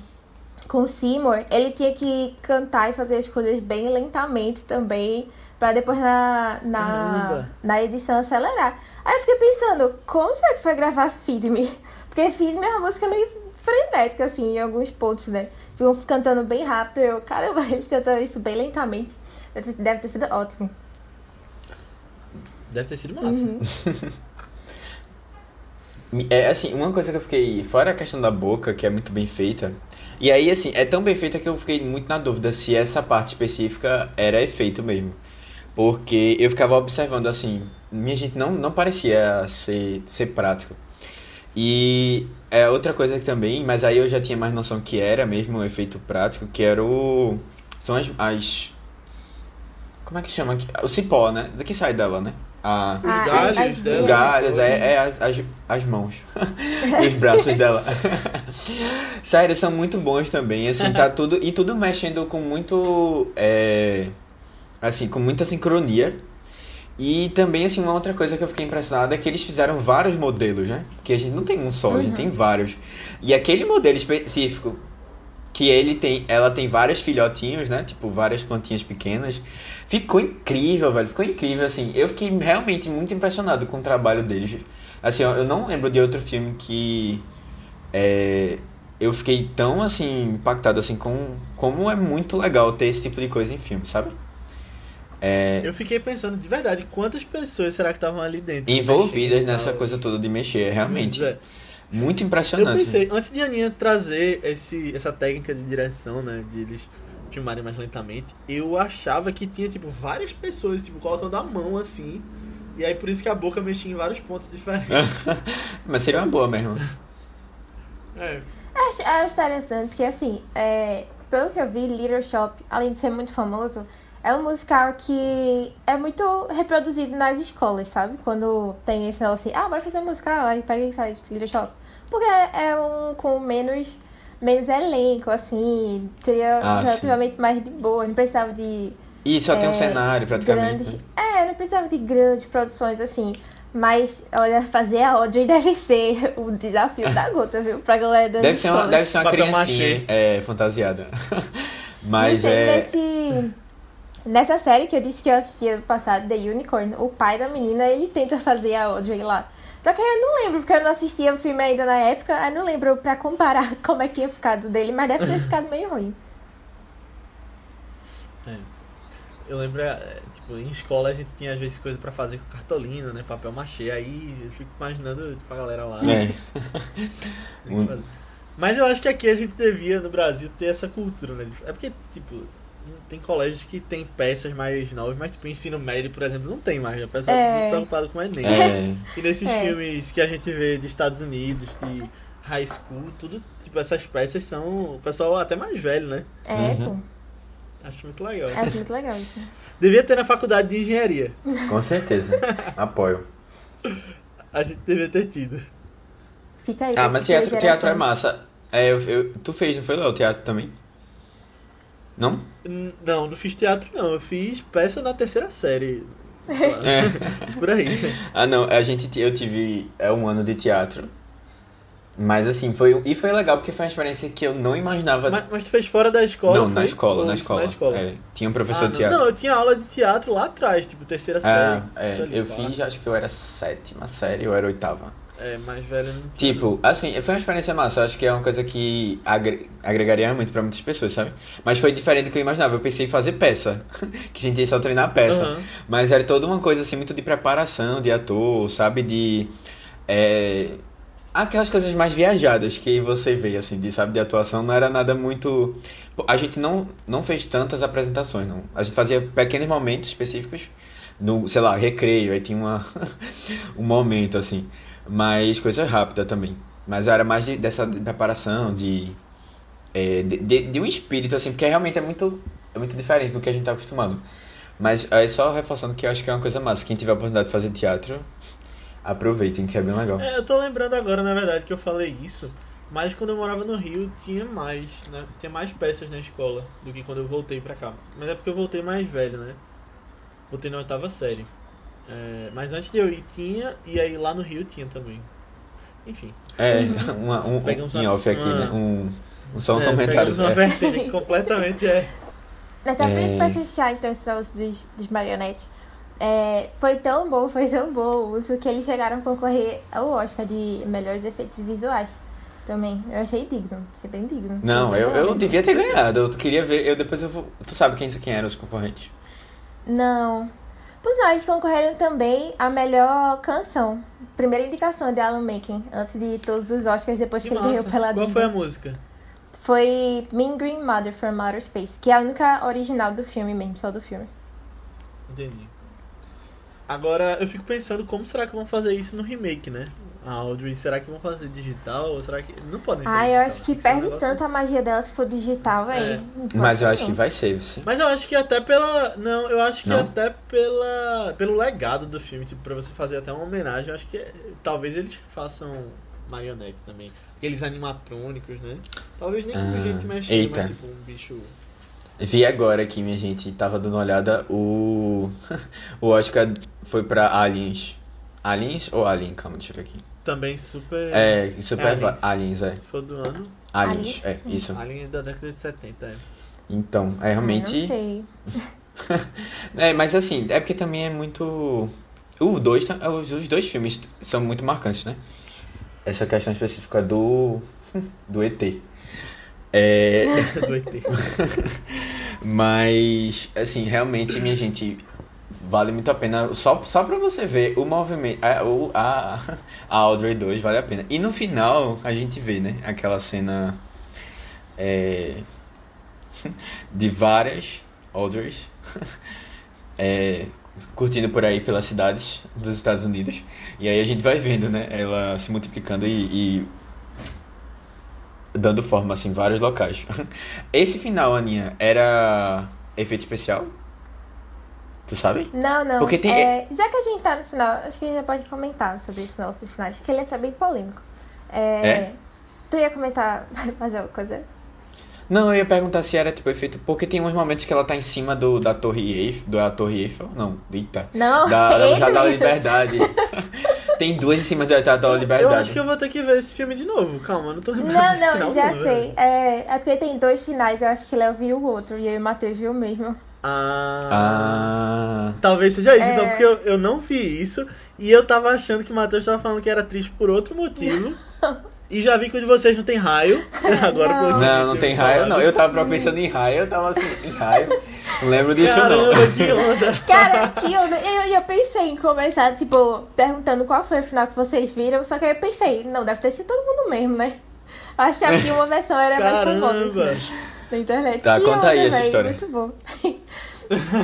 com o Seymour. Ele tinha que cantar e fazer as coisas bem lentamente também, pra depois na, na, Caramba. na edição acelerar. Aí eu fiquei pensando, como será que foi gravar Feed Me? Porque Feed Me é uma música meio frenética, assim, em alguns pontos, né? Ficam cantando bem rápido. Eu, caramba, ele cantando isso bem lentamente. Deve ter sido ótimo. Deve ter sido massa. Uhum. É assim, uma coisa que eu fiquei. Fora a questão da boca, que é muito bem feita. E aí, assim, é tão bem feita que eu fiquei muito na dúvida se essa parte específica era efeito mesmo. Porque eu ficava observando, assim, minha gente não, não parecia ser, ser prático. E é outra coisa que também, mas aí eu já tinha mais noção que era mesmo um efeito prático, que era o. São as. as como é que chama? aqui? O cipó, né? Do que sai dela, né? A, Os Ah, galhos dela. os galhos, é, é as, as, as mãos. e os braços dela. Sério, são muito bons também. Assim, tá tudo. E tudo mexendo com muito. é, assim, com muita sincronia. E também, assim, uma outra coisa que eu fiquei impressionado é que eles fizeram vários modelos, né? Que a gente não tem um só, a gente tem vários. E aquele modelo específico, que ele tem, ela tem vários filhotinhos, né? Tipo, várias plantinhas pequenas. Ficou incrível, velho. Ficou incrível, assim. Eu fiquei realmente muito impressionado com o trabalho deles. Assim, eu não lembro de outro filme que é, eu fiquei tão, assim, impactado, assim, com como é muito legal ter esse tipo de coisa em filme, sabe? É, Eu fiquei pensando, de verdade, quantas pessoas será que estavam ali dentro? envolvidas mexendo nessa tal? coisa toda de mexer, realmente. Pois é. Muito Eu impressionante. pensei, antes de a Aninha trazer esse, essa técnica de direção, né, de eles filmarem mais lentamente, eu achava que tinha, tipo, várias pessoas, tipo, colocando a mão assim, e aí por isso que a boca mexia em vários pontos diferentes. Mas seria uma boa mesmo. é. Acho, acho interessante, porque assim, é, pelo que eu vi, Little Shop, além de ser muito famoso, é um musical que é muito reproduzido nas escolas, sabe? Quando tem esse negócio assim, ah, bora fazer um musical, aí pega e faz Little Shop. Porque é é um com menos, menos elenco, assim, seria Ah, sim. relativamente mais de boa, não precisava de E só tem um É, cenário, praticamente. grandes. né? É, não precisava de grandes produções assim. Mas, olha, fazer a Audrey deve ser o desafio da gota, viu? Pra galera das Deve ser uma, escolas. deve ser uma criancinha machê. é, fantasiada. Mas sei, é. nesse, nessa série que eu disse que eu assisti ano passado, The Unicorn, o pai da menina, ele tenta fazer a Audrey lá. Só que aí eu não lembro, porque eu não assistia o filme ainda na época, aí não lembro pra comparar como é que tinha ficado dele, mas deve ter ficado meio ruim. Eu lembro, é, tipo, em escola a gente tinha às vezes coisa pra fazer com cartolina, né, papel machê, aí eu fico imaginando, tipo, a galera lá. É. Mas eu acho que aqui a gente devia, no Brasil, ter essa cultura, né? É porque, tipo, tem colégios que tem peças mais novas, mas, tipo, ensino médio, por exemplo, não tem mais. né? O pessoal É. fica muito preocupado com o Enem. É, E nesses É. filmes que a gente vê dos Estados Unidos, de high school, tudo, tipo, essas peças são o pessoal até mais velho, né? É, Uhum. pô. Acho muito legal. É muito legal isso. Devia ter na faculdade de engenharia. com certeza. Apoio. A gente devia ter tido. Fica aí. Ah, mas teatro, teatro é massa. É, eu, eu- tu fez, não foi, Léo, teatro também? Não? Não, não fiz teatro, não. Eu fiz peça na terceira série. É. Por aí. Ah, não, a gente, eu tive é, um ano de teatro. Mas assim, foi. E foi legal porque foi uma experiência que eu não imaginava. Mas, mas tu fez fora da escola? não, na escola, Ou na escola. Na escola. É, tinha um professor Ah, de teatro. Não, eu tinha aula de teatro lá atrás, tipo, terceira série. Ah, é, Ali, eu fiz, acho que eu era sétima série ou era oitava. É, mais velho não tinha. Tipo, assim, foi uma experiência massa. Acho que é uma coisa que agre- agregaria muito pra muitas pessoas, sabe? Mas foi diferente do que eu imaginava. Eu pensei em fazer peça, que a gente ia só treinar peça. Aham. Mas era toda uma coisa assim, muito de preparação de ator, sabe? De. É, aquelas coisas mais viajadas que você vê, assim, de, sabe, de atuação. Não era nada muito. A gente não, não fez tantas apresentações, não. A gente fazia pequenos momentos específicos, no, sei lá, recreio, aí tinha uma, um momento assim. Mas coisa rápida também. Mas era mais de- dessa preparação, de, é, de, de, um espírito, assim, porque realmente é muito, é muito diferente do que a gente tá acostumado. Mas aí só reforçando que eu acho que é uma coisa massa. Quem tiver a oportunidade de fazer teatro, aproveitem, que é bem legal. É, eu tô lembrando agora, na verdade, que eu falei isso, mas quando eu morava no Rio tinha mais, né? Tinha mais peças na escola do que quando eu voltei pra cá. Mas é porque eu voltei mais velho, né? Voltei na oitava série. É, mas antes de eu ir tinha, e aí lá no Rio tinha também. Enfim. É, uma, um, Pegamos um em off aqui, uma- né? Um, um só um é, comentário. uma é. vertente completamente é. Mas só pra, É. pra fechar, então, esse negócio dos, dos marionetes. É, foi tão bom, foi tão bom o uso que eles chegaram a concorrer ao Oscar de melhores efeitos visuais. Também. Eu achei digno. Achei bem digno. Não, eu, eu devia ter ganhado. Eu queria ver. Eu depois eu vou. Tu sabe quem, quem eram os concorrentes? Não. Por sinal, eles concorreram também a melhor canção. Primeira indicação de Alan Menken, antes de todos os Oscars, depois que, Que ele ganhou pela Qual foi a música? Foi Mean Green Mother from Outer Space, que é a única original do filme mesmo, só do filme. Entendi. Agora eu fico pensando como será que vão fazer isso no remake, né? A Audrey, será que vão fazer digital? Ou será que. Não podem fazer Ah, eu acho que um perde negócio- tanto a magia dela se for digital, É. velho. Pode Mas eu acho que vai ser. Sim. Mas eu acho que até pela. Não, eu acho que Não? até pela. pelo legado do filme, tipo, pra você fazer até uma homenagem, eu acho que é- talvez eles façam marionetes também. Aqueles animatrônicos, né? Talvez nem com Ah, gente mexendo, eita. mas tipo um bicho. Vi agora aqui, minha gente, tava dando uma olhada, o. o Oscar foi pra Aliens. Aliens ou Alien? Calma, deixa eu ver aqui. Também super. É, super Aliens. Aliens, é. Se for do ano. Aliens, Aliens? é, isso. Alien é da década de 70, é. Então, é Ah, realmente. não sei. É, mas assim, é porque também é muito. O dois, tá- os, os dois filmes são muito marcantes, né? Essa questão específica do. do ET. É. do ET. Mas, assim, realmente, minha gente, vale muito a pena. Só, só pra você ver o movimento. A, o- a, a Audrey 2 vale a pena. E no final, a gente vê, né? Aquela cena. é, de várias Audreys. é, curtindo por aí pelas cidades dos Estados Unidos. E aí a gente vai vendo, né? Ela se multiplicando e- e dando forma assim em vários locais. Esse final, Aninha, era efeito especial? Tu sabe? Não, não. Porque tem- é, já que a gente tá no final, acho que a gente já pode comentar sobre esse nossos finais, porque ele é até bem polêmico. É, É? Tu ia comentar mais alguma coisa? Não, eu ia perguntar se era tipo efeito, porque tem uns momentos que ela tá em cima do da Torre Eiffel, da Torre Eiffel, não, eita. Não, Da, da, da menino. Liberdade. tem duas em cima da Estátua da Liberdade. Eu acho que eu vou ter que ver esse filme de novo. Calma, não tô lembrando Não, não, final, já não, sei. É, é porque tem dois finais, eu acho que Léo viu o outro e eu e o Matheus viu o mesmo. Ah, Ah. Talvez seja isso, É. então, porque eu, eu não vi isso e eu tava achando que o Matheus tava falando que era triste por outro motivo. e já vi que o de vocês não tem raio. Agora eu Não, não tem raio, não. Eu tava pensando em raio, eu tava assim, em raio. Não lembro disso, Caramba, não. que onda. Cara, que eu, eu, eu pensei em começar, tipo, perguntando qual foi o final que vocês viram, só que aí eu pensei, não, deve ter sido todo mundo mesmo, né? Eu achava que uma versão era mais famosa Caramba. assim, na internet. Tá, que conta onda, aí essa véi, história. Muito bom.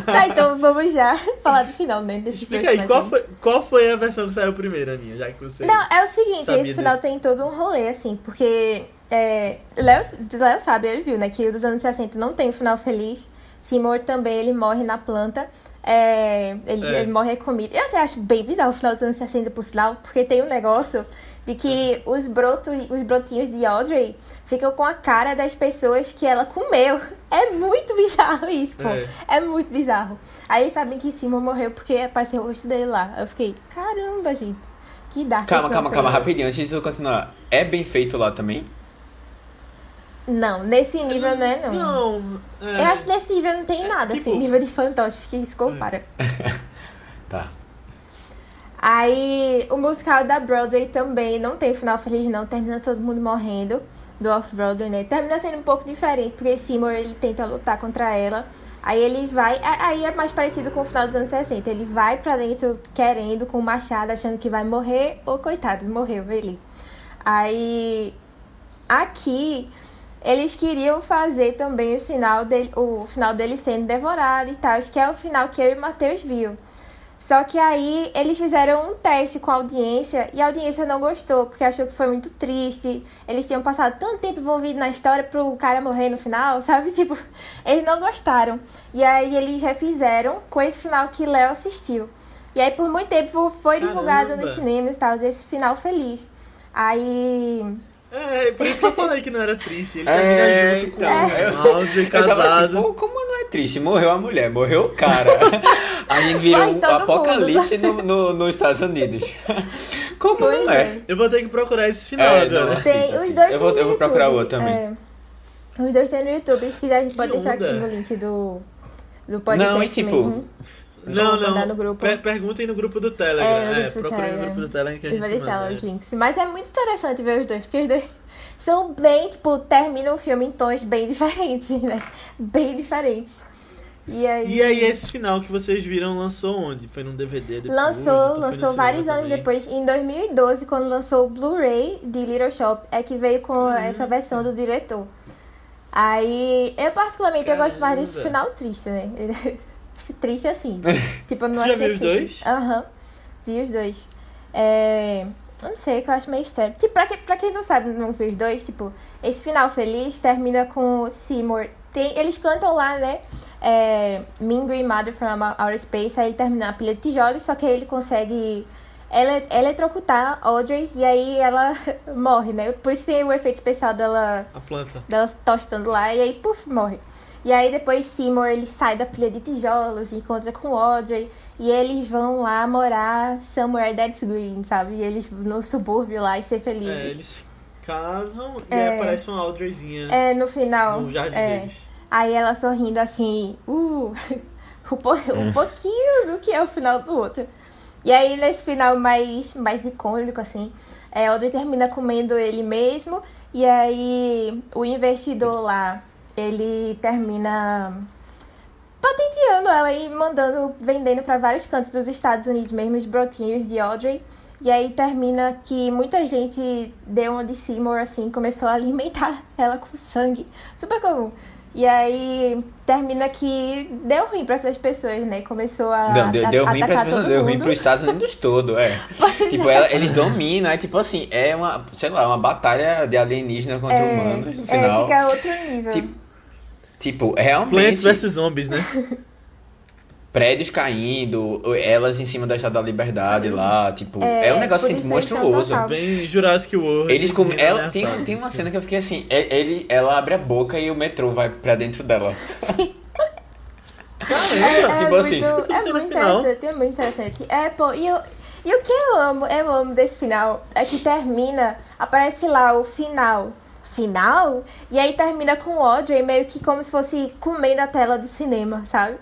tá, então vamos já falar do final, né? Desses Explica dois aí, qual foi, qual foi a versão que saiu primeiro, Aninha? Já que você. Não, é o seguinte, esse final desse. tem todo um rolê, assim, porque é, Léo, Léo sabe, ele viu, né, que o dos anos 60 não tem um final feliz. Seymour também, ele morre na planta. É, ele, É. ele morre comido. Eu até acho bem bizarro o final dos anos 60, por sinal, porque tem um negócio de que os, brotos, os brotinhos de Audrey ficam com a cara das pessoas que ela comeu. É muito bizarro isso, pô. É. É, muito bizarro. Aí eles sabem que Seymour morreu porque apareceu o rosto dele lá. Eu fiquei, caramba, gente. Que dark Calma, calma, calma, aí. rapidinho, antes de tu continuar. É bem feito lá também? Não, nesse nível não é não. Não. é, Eu acho que nesse nível não tem nada, tipo- assim, nível de fantoches que se compara. Tá. Aí, o musical da Broadway também não tem final feliz, não. Termina todo mundo morrendo do Off-Broadway, né? Termina sendo um pouco diferente, porque Seymour, ele tenta lutar contra ela. Aí ele vai... Aí é mais parecido com o final dos anos 60. Ele vai pra dentro querendo, com o machado, achando que vai morrer. Ô, coitado, morreu ele. Aí... Aqui... Eles queriam fazer também o, sinal dele, o final dele sendo devorado e tal, que é o final que eu e o Matheus viu. Só que aí eles fizeram um teste com a audiência e a audiência não gostou, porque achou que foi muito triste. Eles tinham passado tanto tempo envolvido na história pro cara morrer no final, sabe? Tipo, eles não gostaram. E aí eles refizeram com esse final que Léo assistiu. E aí por muito tempo foi divulgado Caramba. nos cinemas e tal, esse final feliz. Aí. É, por isso que eu falei que não era triste. Ele É, termina junto então, com o Audrey Eu tava casado. Assim, como não é triste? Morreu a mulher, morreu o cara. A gente virou um apocalipse no, no- nos Estados Unidos. Como Pois não é? Eu vou ter que procurar esse final É, agora. não. Tem os dois Eu vou- eu vou procurar outro também. é. Os dois tem no YouTube, se quiser a gente pode Que deixar aqui onda. no link do, do podcast Não, e tipo, mesmo. Não, Vou mandar não. no grupo. Per- perguntem no grupo do Telegram. É, É, procurem no grupo do Telegram que a gente vai deixar manda, os é. links. Mas é muito interessante ver os dois, porque os dois são bem, tipo, terminam o filme em tons bem diferentes, né? Bem diferentes. E aí. E aí, esse final que vocês viram lançou onde? Foi num DVD depois? Lançou, Então lançou vários anos também? depois. Em 2012, quando lançou o Blu-ray de Little Shop, é que veio com Uhum. essa versão do diretor. Aí, eu particularmente eu gosto mais desse Caramba. final triste, né? triste assim. tipo, eu não Tu já achei viu os dois? Aham. Vi os dois. É... Eu não sei, que eu acho meio estranho. Tipo, pra, que, pra quem não sabe, não viu os dois, tipo, esse final feliz termina com o Seymour. Tem, eles cantam lá, né? É, mean Green Mother from Outer Space, aí ele termina na pilha de tijolos, só que aí ele consegue ele, eletrocutar Audrey e aí ela morre, né? Por isso que tem o efeito especial dela A planta. dela tostando lá e aí, puf, morre. E aí depois Seymour, ele sai da pilha de tijolos, encontra com Audrey e eles vão lá morar somewhere that's green, sabe? E eles no subúrbio lá e ser É, felizes. eles se casam e É. aí aparece uma Audreyzinha É, no final. no jardim é, deles. Aí ela sorrindo assim, uh, um, po- um pouquinho do que é o final do outro. E aí nesse final mais, mais icônico, assim, é, Audrey termina comendo ele mesmo. E aí o investidor lá, ele termina patenteando ela e mandando, vendendo para vários cantos dos Estados Unidos mesmo os brotinhos de Audrey. E aí termina que muita gente deu uma de Seymour, assim, começou a alimentar ela com sangue. Super comum. E aí termina que deu ruim para essas pessoas, né? Começou a. Não, deu, a- deu ruim pras pessoas, deu ruim mundo. pros Estados Unidos todo, é. tipo, ela- eles dominam, é tipo assim, é uma, sei lá, uma batalha de alienígena contra É, humanos no é, final. fica outro nível. Tipo, Tipo, realmente. Plants vs Zombies, né? prédios caindo, elas em cima da Estátua da Liberdade lá, tipo, é, É, um negócio tipo, assim, monstruoso. Bem Jurassic World. Eles com... ela tem, tem uma assim. cena que eu fiquei assim, é- ele, ela abre a boca e o metrô vai pra dentro dela. Caramba! tipo assim, muito, é muito final. interessante, é muito interessante. É, pô, e, eu, e o que eu amo, eu amo desse final é que termina, aparece lá o final. Final? E aí termina com o Audrey meio que como se fosse comendo a tela do cinema, sabe?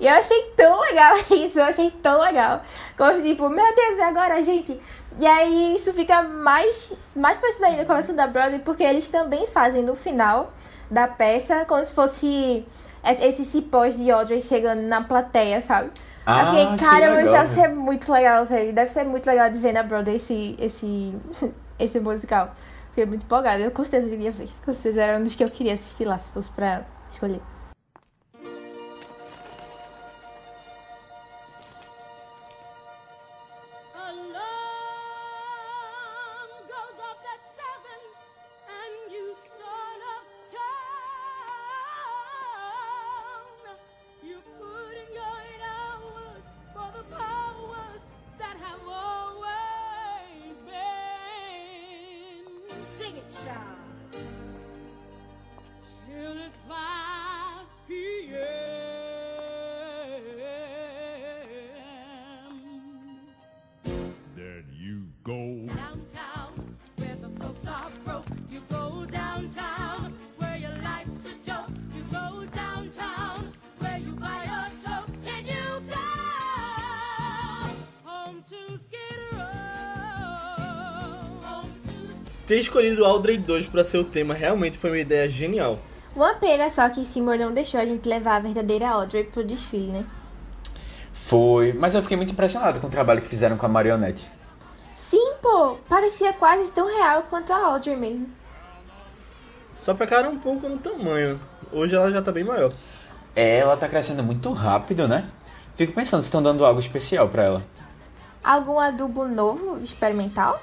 E eu achei tão legal isso, eu achei tão legal. Como se, tipo, meu Deus, e agora, gente? E aí isso fica mais, mais parecido ainda com a versão da Broadway, porque eles também fazem no final da peça como se fosse es- esse cipós de Audrey chegando na plateia, sabe? Ah, eu fiquei, que cara, mas deve ser muito legal, velho. Deve ser muito legal de ver na Broadway esse, esse, esse musical. Fiquei muito empolgada. Eu com certeza iria ver. Com certeza era um dos que eu queria assistir lá, se fosse pra escolher. Ter escolhido Audrey 2 pra ser o tema realmente foi uma ideia genial. Uma pena só que Seymour não deixou a gente levar a verdadeira Audrey pro desfile, né? Foi, mas eu fiquei muito impressionado com o trabalho que fizeram com a marionete. Sim, pô, parecia quase tão real quanto a Audrey mesmo. Só pecaram um pouco no tamanho. Hoje ela já tá bem maior. É, Ela tá crescendo muito rápido, né? Fico pensando se estão dando algo especial pra ela. Algum adubo novo, experimental?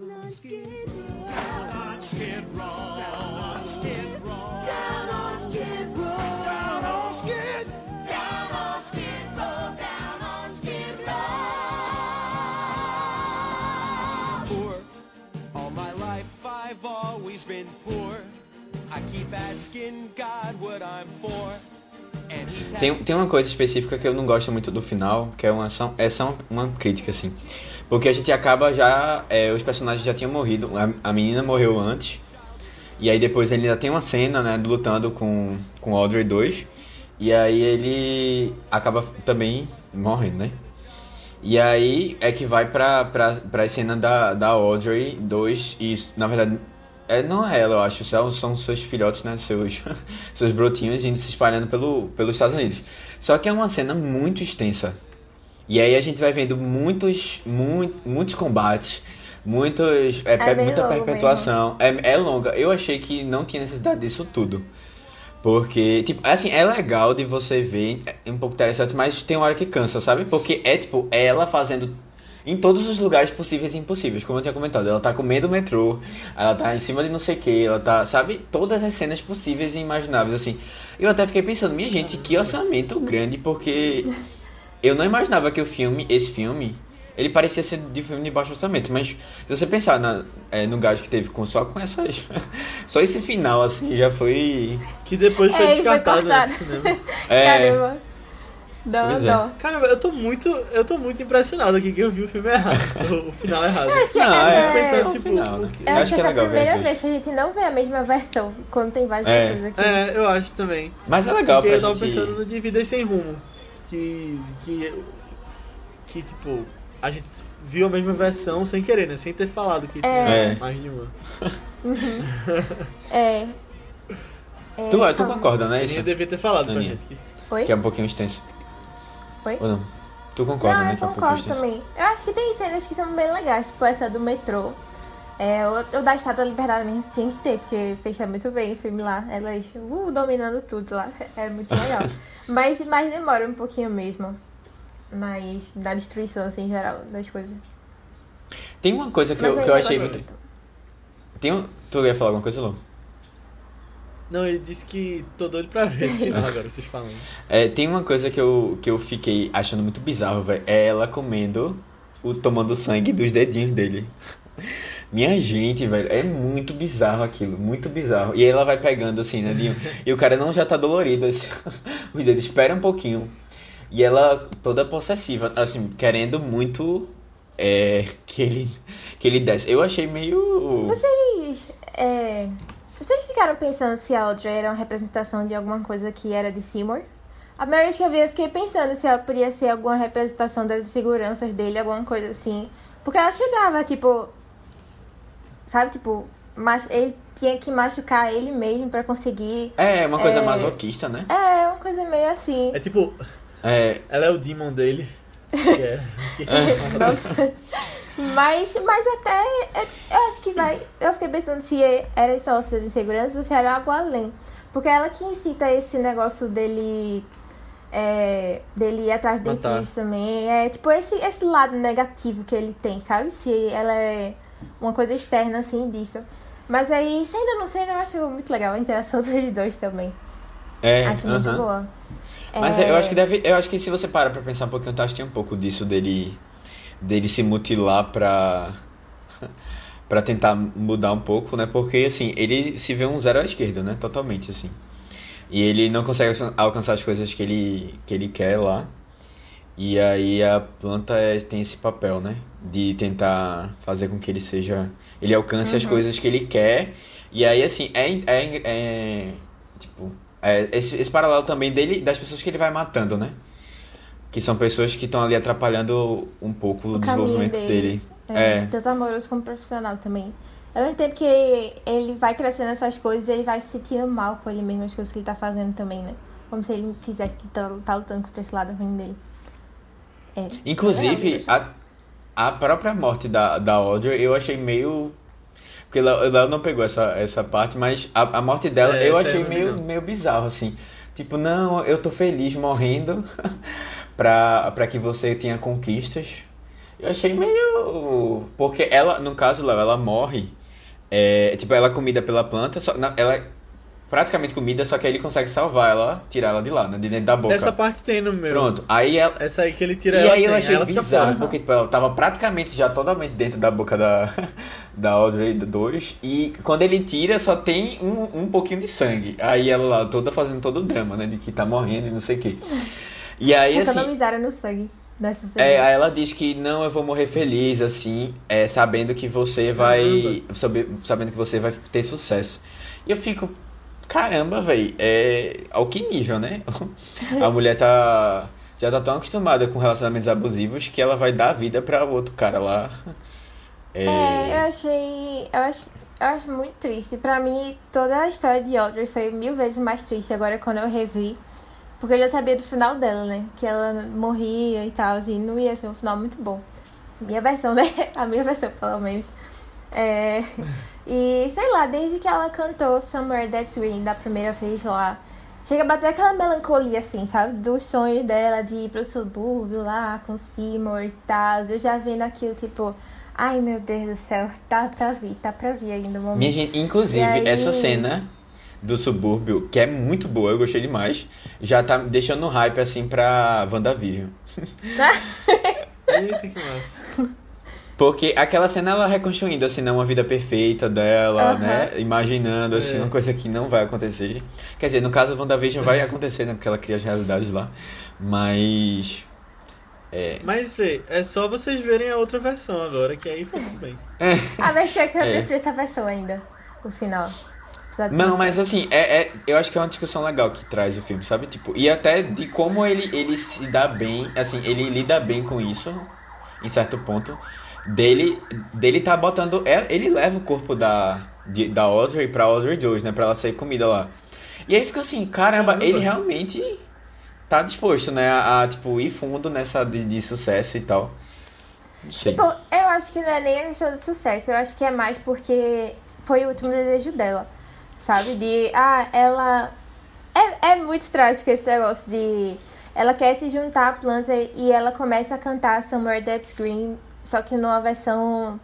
Down on Skid Row. Down on Skid Row. Down on Skid Row. Down on Skid Row. Down on Skid. Down on Skid Row. Down on Skid Row. poor. All my life I've always been poor. I keep asking God what I'm for. And he Tem, tem uma coisa específica que eu não gosto muito do final, que é uma ação, essa é uma, uma crítica, assim. Porque a gente acaba já. é, os personagens já tinham morrido. A, a menina morreu antes. E aí depois ele ainda tem uma cena, né, lutando com, com Audrey 2. E aí ele acaba também morrendo, né? E aí é que vai pra, pra, pra cena da, da Audrey 2. E na verdade, é, não é ela, eu acho. São, são seus filhotes, né? Seus, seus brotinhos indo se espalhando pelo, pelos Estados Unidos. Só que é uma cena muito extensa. E aí a gente vai vendo muitos, muito, muitos combates, muitos, é, É muita perpetuação. É, é longa. Eu achei que não tinha necessidade disso tudo. Porque, tipo, assim, é legal de você ver, é um pouco interessante, mas tem uma hora que cansa, sabe? Porque é, tipo, ela fazendo em todos os lugares possíveis e impossíveis, como eu tinha comentado. Ela tá com medo do metrô, ela tá em cima de não sei o que, ela tá, sabe? Todas as cenas possíveis e imagináveis, assim. Eu até fiquei pensando, minha gente, que orçamento grande, porque eu não imaginava que o filme, esse filme, ele parecia ser de filme de baixo orçamento, mas se você pensar na, é, no gasto que teve com só com essas. só esse final, assim, já foi. Que depois foi É, ele foi descartado, né, cinema. É, Caramba. Dó, Pois é. dó. Caramba, eu tô muito. Eu tô muito impressionado aqui que eu vi o filme errado. O, final errado. Eu acho que Não, essa é, é, pensando, o tipo, final, né? que- eu acho que essa é a primeira vez que a gente não vê a mesma versão quando tem várias É. pessoas aqui. É, eu acho também. Mas é legal Porque pra eu tava gente... pensando no De Vida Sem Rumo. Que. Que. Que tipo. A gente viu a mesma versão sem querer, né? Sem ter falado que tinha É. mais de uma. É. É, Tu, tu calma. concorda, né? Eu Isso? devia ter falado pra Aninha. gente. Que... Oi? Que é um pouquinho extenso. Oi? Ou não? Tu concorda, não, né? eu Que é um pouquinho concordo extenso. também. Eu acho que tem cenas que são bem legais, tipo essa do metrô. É, o, o da Estátua da Liberdade mesmo tinha que ter, porque fecha muito bem o filme lá. Elas uh, dominando tudo lá. É muito legal. mas, mas demora um pouquinho mesmo. Mas da destruição, assim, em geral, das coisas. Tem uma coisa que, Mas eu, que eu achei muito... Tem um... Tu ia falar alguma coisa, Lu? Não, ele disse que tô doido pra ver esse final agora, vocês falando. É, tem uma coisa que eu, que eu fiquei achando muito bizarro, velho. É ela comendo, o, tomando sangue dos dedinhos dele. Minha gente, velho, é muito bizarro aquilo, muito bizarro. E aí ela vai pegando assim, né, Dinho? E o cara não já tá dolorido, assim, os dedos, espera um pouquinho. E ela toda possessiva, assim, querendo muito é, que ele que ele desce. Eu achei meio... Vocês. É, vocês ficaram pensando se a Audrey era uma representação de alguma coisa que era de Seymour? A primeira vez que eu vi, eu fiquei pensando se ela podia ser alguma representação das seguranças dele, alguma coisa assim. Porque ela chegava, tipo. Sabe, tipo. Mas ele tinha que machucar ele mesmo pra conseguir. É, uma coisa É. masoquista, né? É, uma coisa meio assim. É tipo, É, ela é o demon dele. É. que- Nossa. Mas, mas até é, eu acho que vai. Eu fiquei pensando se era só essas inseguranças ou se era algo além. Porque ela que incita esse negócio dele. É, dele ir atrás do dentista também. É tipo esse, esse lado negativo que ele tem, sabe? Se ela é uma coisa externa assim disso. Mas aí, sendo ou não sendo, eu acho muito legal a interação dos dois também. é, acho muito aham. boa. Mas É, eu acho que deve. Eu acho que se você parar pra pensar um pouquinho, eu acho que tem um pouco disso dele. dele se mutilar pra. pra tentar mudar um pouco, né? Porque assim, ele se vê um zero à esquerda, né? Totalmente, assim. E ele não consegue alcançar as coisas que ele, que ele quer lá. E aí a planta é- tem esse papel, né? De tentar fazer com que ele seja. Ele alcance as coisas que ele quer. E aí, assim, é, é, é. Tipo, é, esse, esse paralelo também dele, das pessoas que ele vai matando, né? Que são pessoas que estão ali atrapalhando um pouco o, O desenvolvimento dele. É, É. Tanto amoroso como profissional também. Ao mesmo tempo que ele vai crescendo essas coisas, ele vai se sentindo mal com ele mesmo, as coisas que ele tá fazendo também, né? Como se ele quisesse estar tá lutando contra esse lado ruim dele. É. Inclusive, É, a, a própria morte da, da Audrey eu achei meio. Porque ela, não pegou essa, essa parte, mas a, a morte dela É, eu achei meio, não. meio bizarro, assim. Tipo, não, eu tô feliz morrendo pra, pra que você tenha conquistas. Eu achei meio. Porque ela, no caso, Léo, ela morre. É, tipo, ela é comida pela planta, só, não, ela é praticamente comida, só que aí ele consegue salvar ela, tirar ela de lá, né? De dentro da boca. Essa parte tem no meu. Pronto. Aí ela, Essa aí que ele tira e ela aí eu achei ela bizarro, porque tipo, ela tava praticamente já totalmente dentro da boca da, da Audrey 2. E quando ele tira, só tem um, um pouquinho de sangue. Aí ela lá, toda fazendo todo o drama, né? De que tá morrendo e não sei o quê. E aí, assim. Economizaram no sangue dessa cena. É, aí ela diz que não, eu vou morrer feliz, assim, é, sabendo que você vai. sabe- Sabendo que você vai ter sucesso. E eu fico, caramba, velho, é. Ao que nível, né? A mulher tá. Já tá tão acostumada com relacionamentos abusivos que ela vai dar vida pra outro cara lá. É, É, eu achei. Eu acho, eu acho muito triste. Pra mim, toda a história de Audrey foi mil vezes mais triste agora quando eu revi. Porque eu já sabia do final dela, né? Que ela morria e tal, e não ia ser um final muito bom. Minha versão, né? A minha versão, pelo menos. É, e sei lá, desde que ela cantou Somewhere That's Green da primeira vez lá, chega a bater aquela melancolia, assim, sabe? Dos sonhos dela de ir pro subúrbio lá com Seymour e tal. Eu já vendo aquilo, tipo, ai meu Deus do céu, tá pra vir, tá pra vir ainda o momento. Minha gente, inclusive, aí- essa cena do subúrbio, que é muito boa, eu gostei demais, já tá deixando no hype, assim, pra WandaVision. Eita, que massa. Porque aquela cena ela reconstruindo assim, né, uma vida perfeita dela, Aham. né? Imaginando assim, É. uma coisa que não vai acontecer. Quer dizer, no caso da WandaVision vai acontecer, né? Porque ela cria as realidades lá. Mas. É. Mas, Fê, é só vocês verem a outra versão agora, que aí fica tudo bem. A versão que eu É. prefiro essa versão ainda, o final. Não, mas assim, é, é- eu acho que é uma discussão legal que traz o filme, sabe? Tipo, e até de como ele, ele se dá bem, assim, ele lida bem com isso, em certo ponto. Dele, dele tá botando. é- Ele leva o corpo da, de- da Audrey pra Audrey 2, né? Pra ela sair comida lá. E aí fica assim, caramba, Caramba. ele realmente tá disposto, né? A, a, tipo, ir fundo nessa de, de sucesso e tal. Não sei. Tipo, eu acho que não é nem a questão do sucesso, eu acho que é mais porque foi o último desejo dela. Sabe? De, ah, ela. É, é muito trágico esse negócio de. Ela quer se juntar à planta e ela começa a cantar Somewhere That's Green, só que numa versão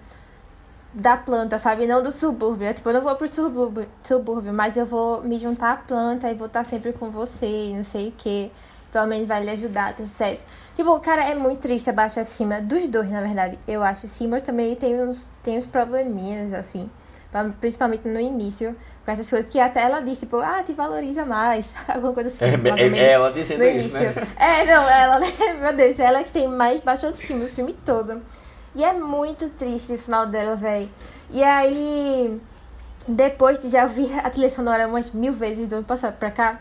da planta, sabe? Não do subúrbio. É tipo, eu não vou pro subúrbio, subúrbio, mas eu vou me juntar à planta e vou estar sempre com você e não sei o que. Pelo menos vai lhe ajudar ter sucesso. Tipo, cara, é muito triste a baixa autoestima dos dois, na verdade. Eu acho. O Seymour também tem uns, tem uns probleminhas, assim. Principalmente no início, com essas coisas que até ela diz, tipo, ah, te valoriza mais. Alguma coisa assim. É, é- é ela dizendo isso, né? É, não, ela, meu Deus, ela que tem mais baixa autoestima o filme todo. E é muito triste o final dela, velho. E aí, depois de já ouvir a trilha sonora umas mil vezes do ano passado pra cá,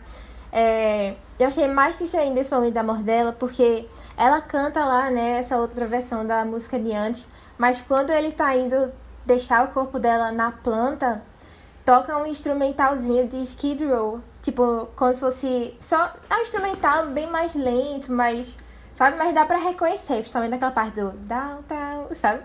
é, eu achei mais triste ainda esse momento da morte dela, porque ela canta lá, né, essa outra versão da música de antes, mas quando ele tá indo deixar o corpo dela na planta, toca um instrumentalzinho de Skid Row. Tipo, como se fosse só é um instrumental bem mais lento, mas sabe, mas dá pra reconhecer, principalmente naquela parte do downtown, sabe?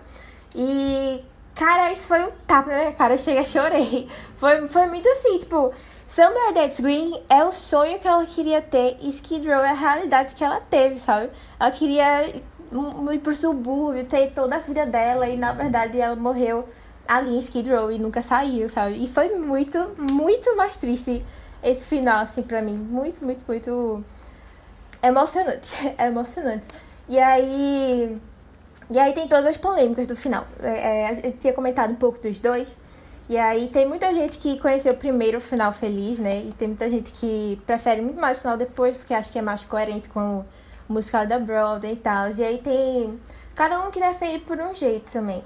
E cara, isso foi um tapa na minha cara, eu cheguei chorei. Foi, foi muito assim, tipo, Somewhere That's Green é o sonho que ela queria ter e Skid Row é a realidade que ela teve, sabe? Ela queria ir pro subúrbio, ter toda a vida dela e na verdade ela morreu ali em Skid Row e nunca saiu, sabe? E foi muito, muito mais triste esse final, assim, pra mim. Muito, muito, muito emocionante. É emocionante. E aí. E aí tem todas as polêmicas do final. É, é, gente tinha comentado um pouco dos dois. E aí tem muita gente que conheceu primeiro final feliz, né? E tem muita gente que prefere muito mais o final depois, porque acha que é mais coerente com o musical da Broadway e tal. E aí tem cada um que defende por um jeito também.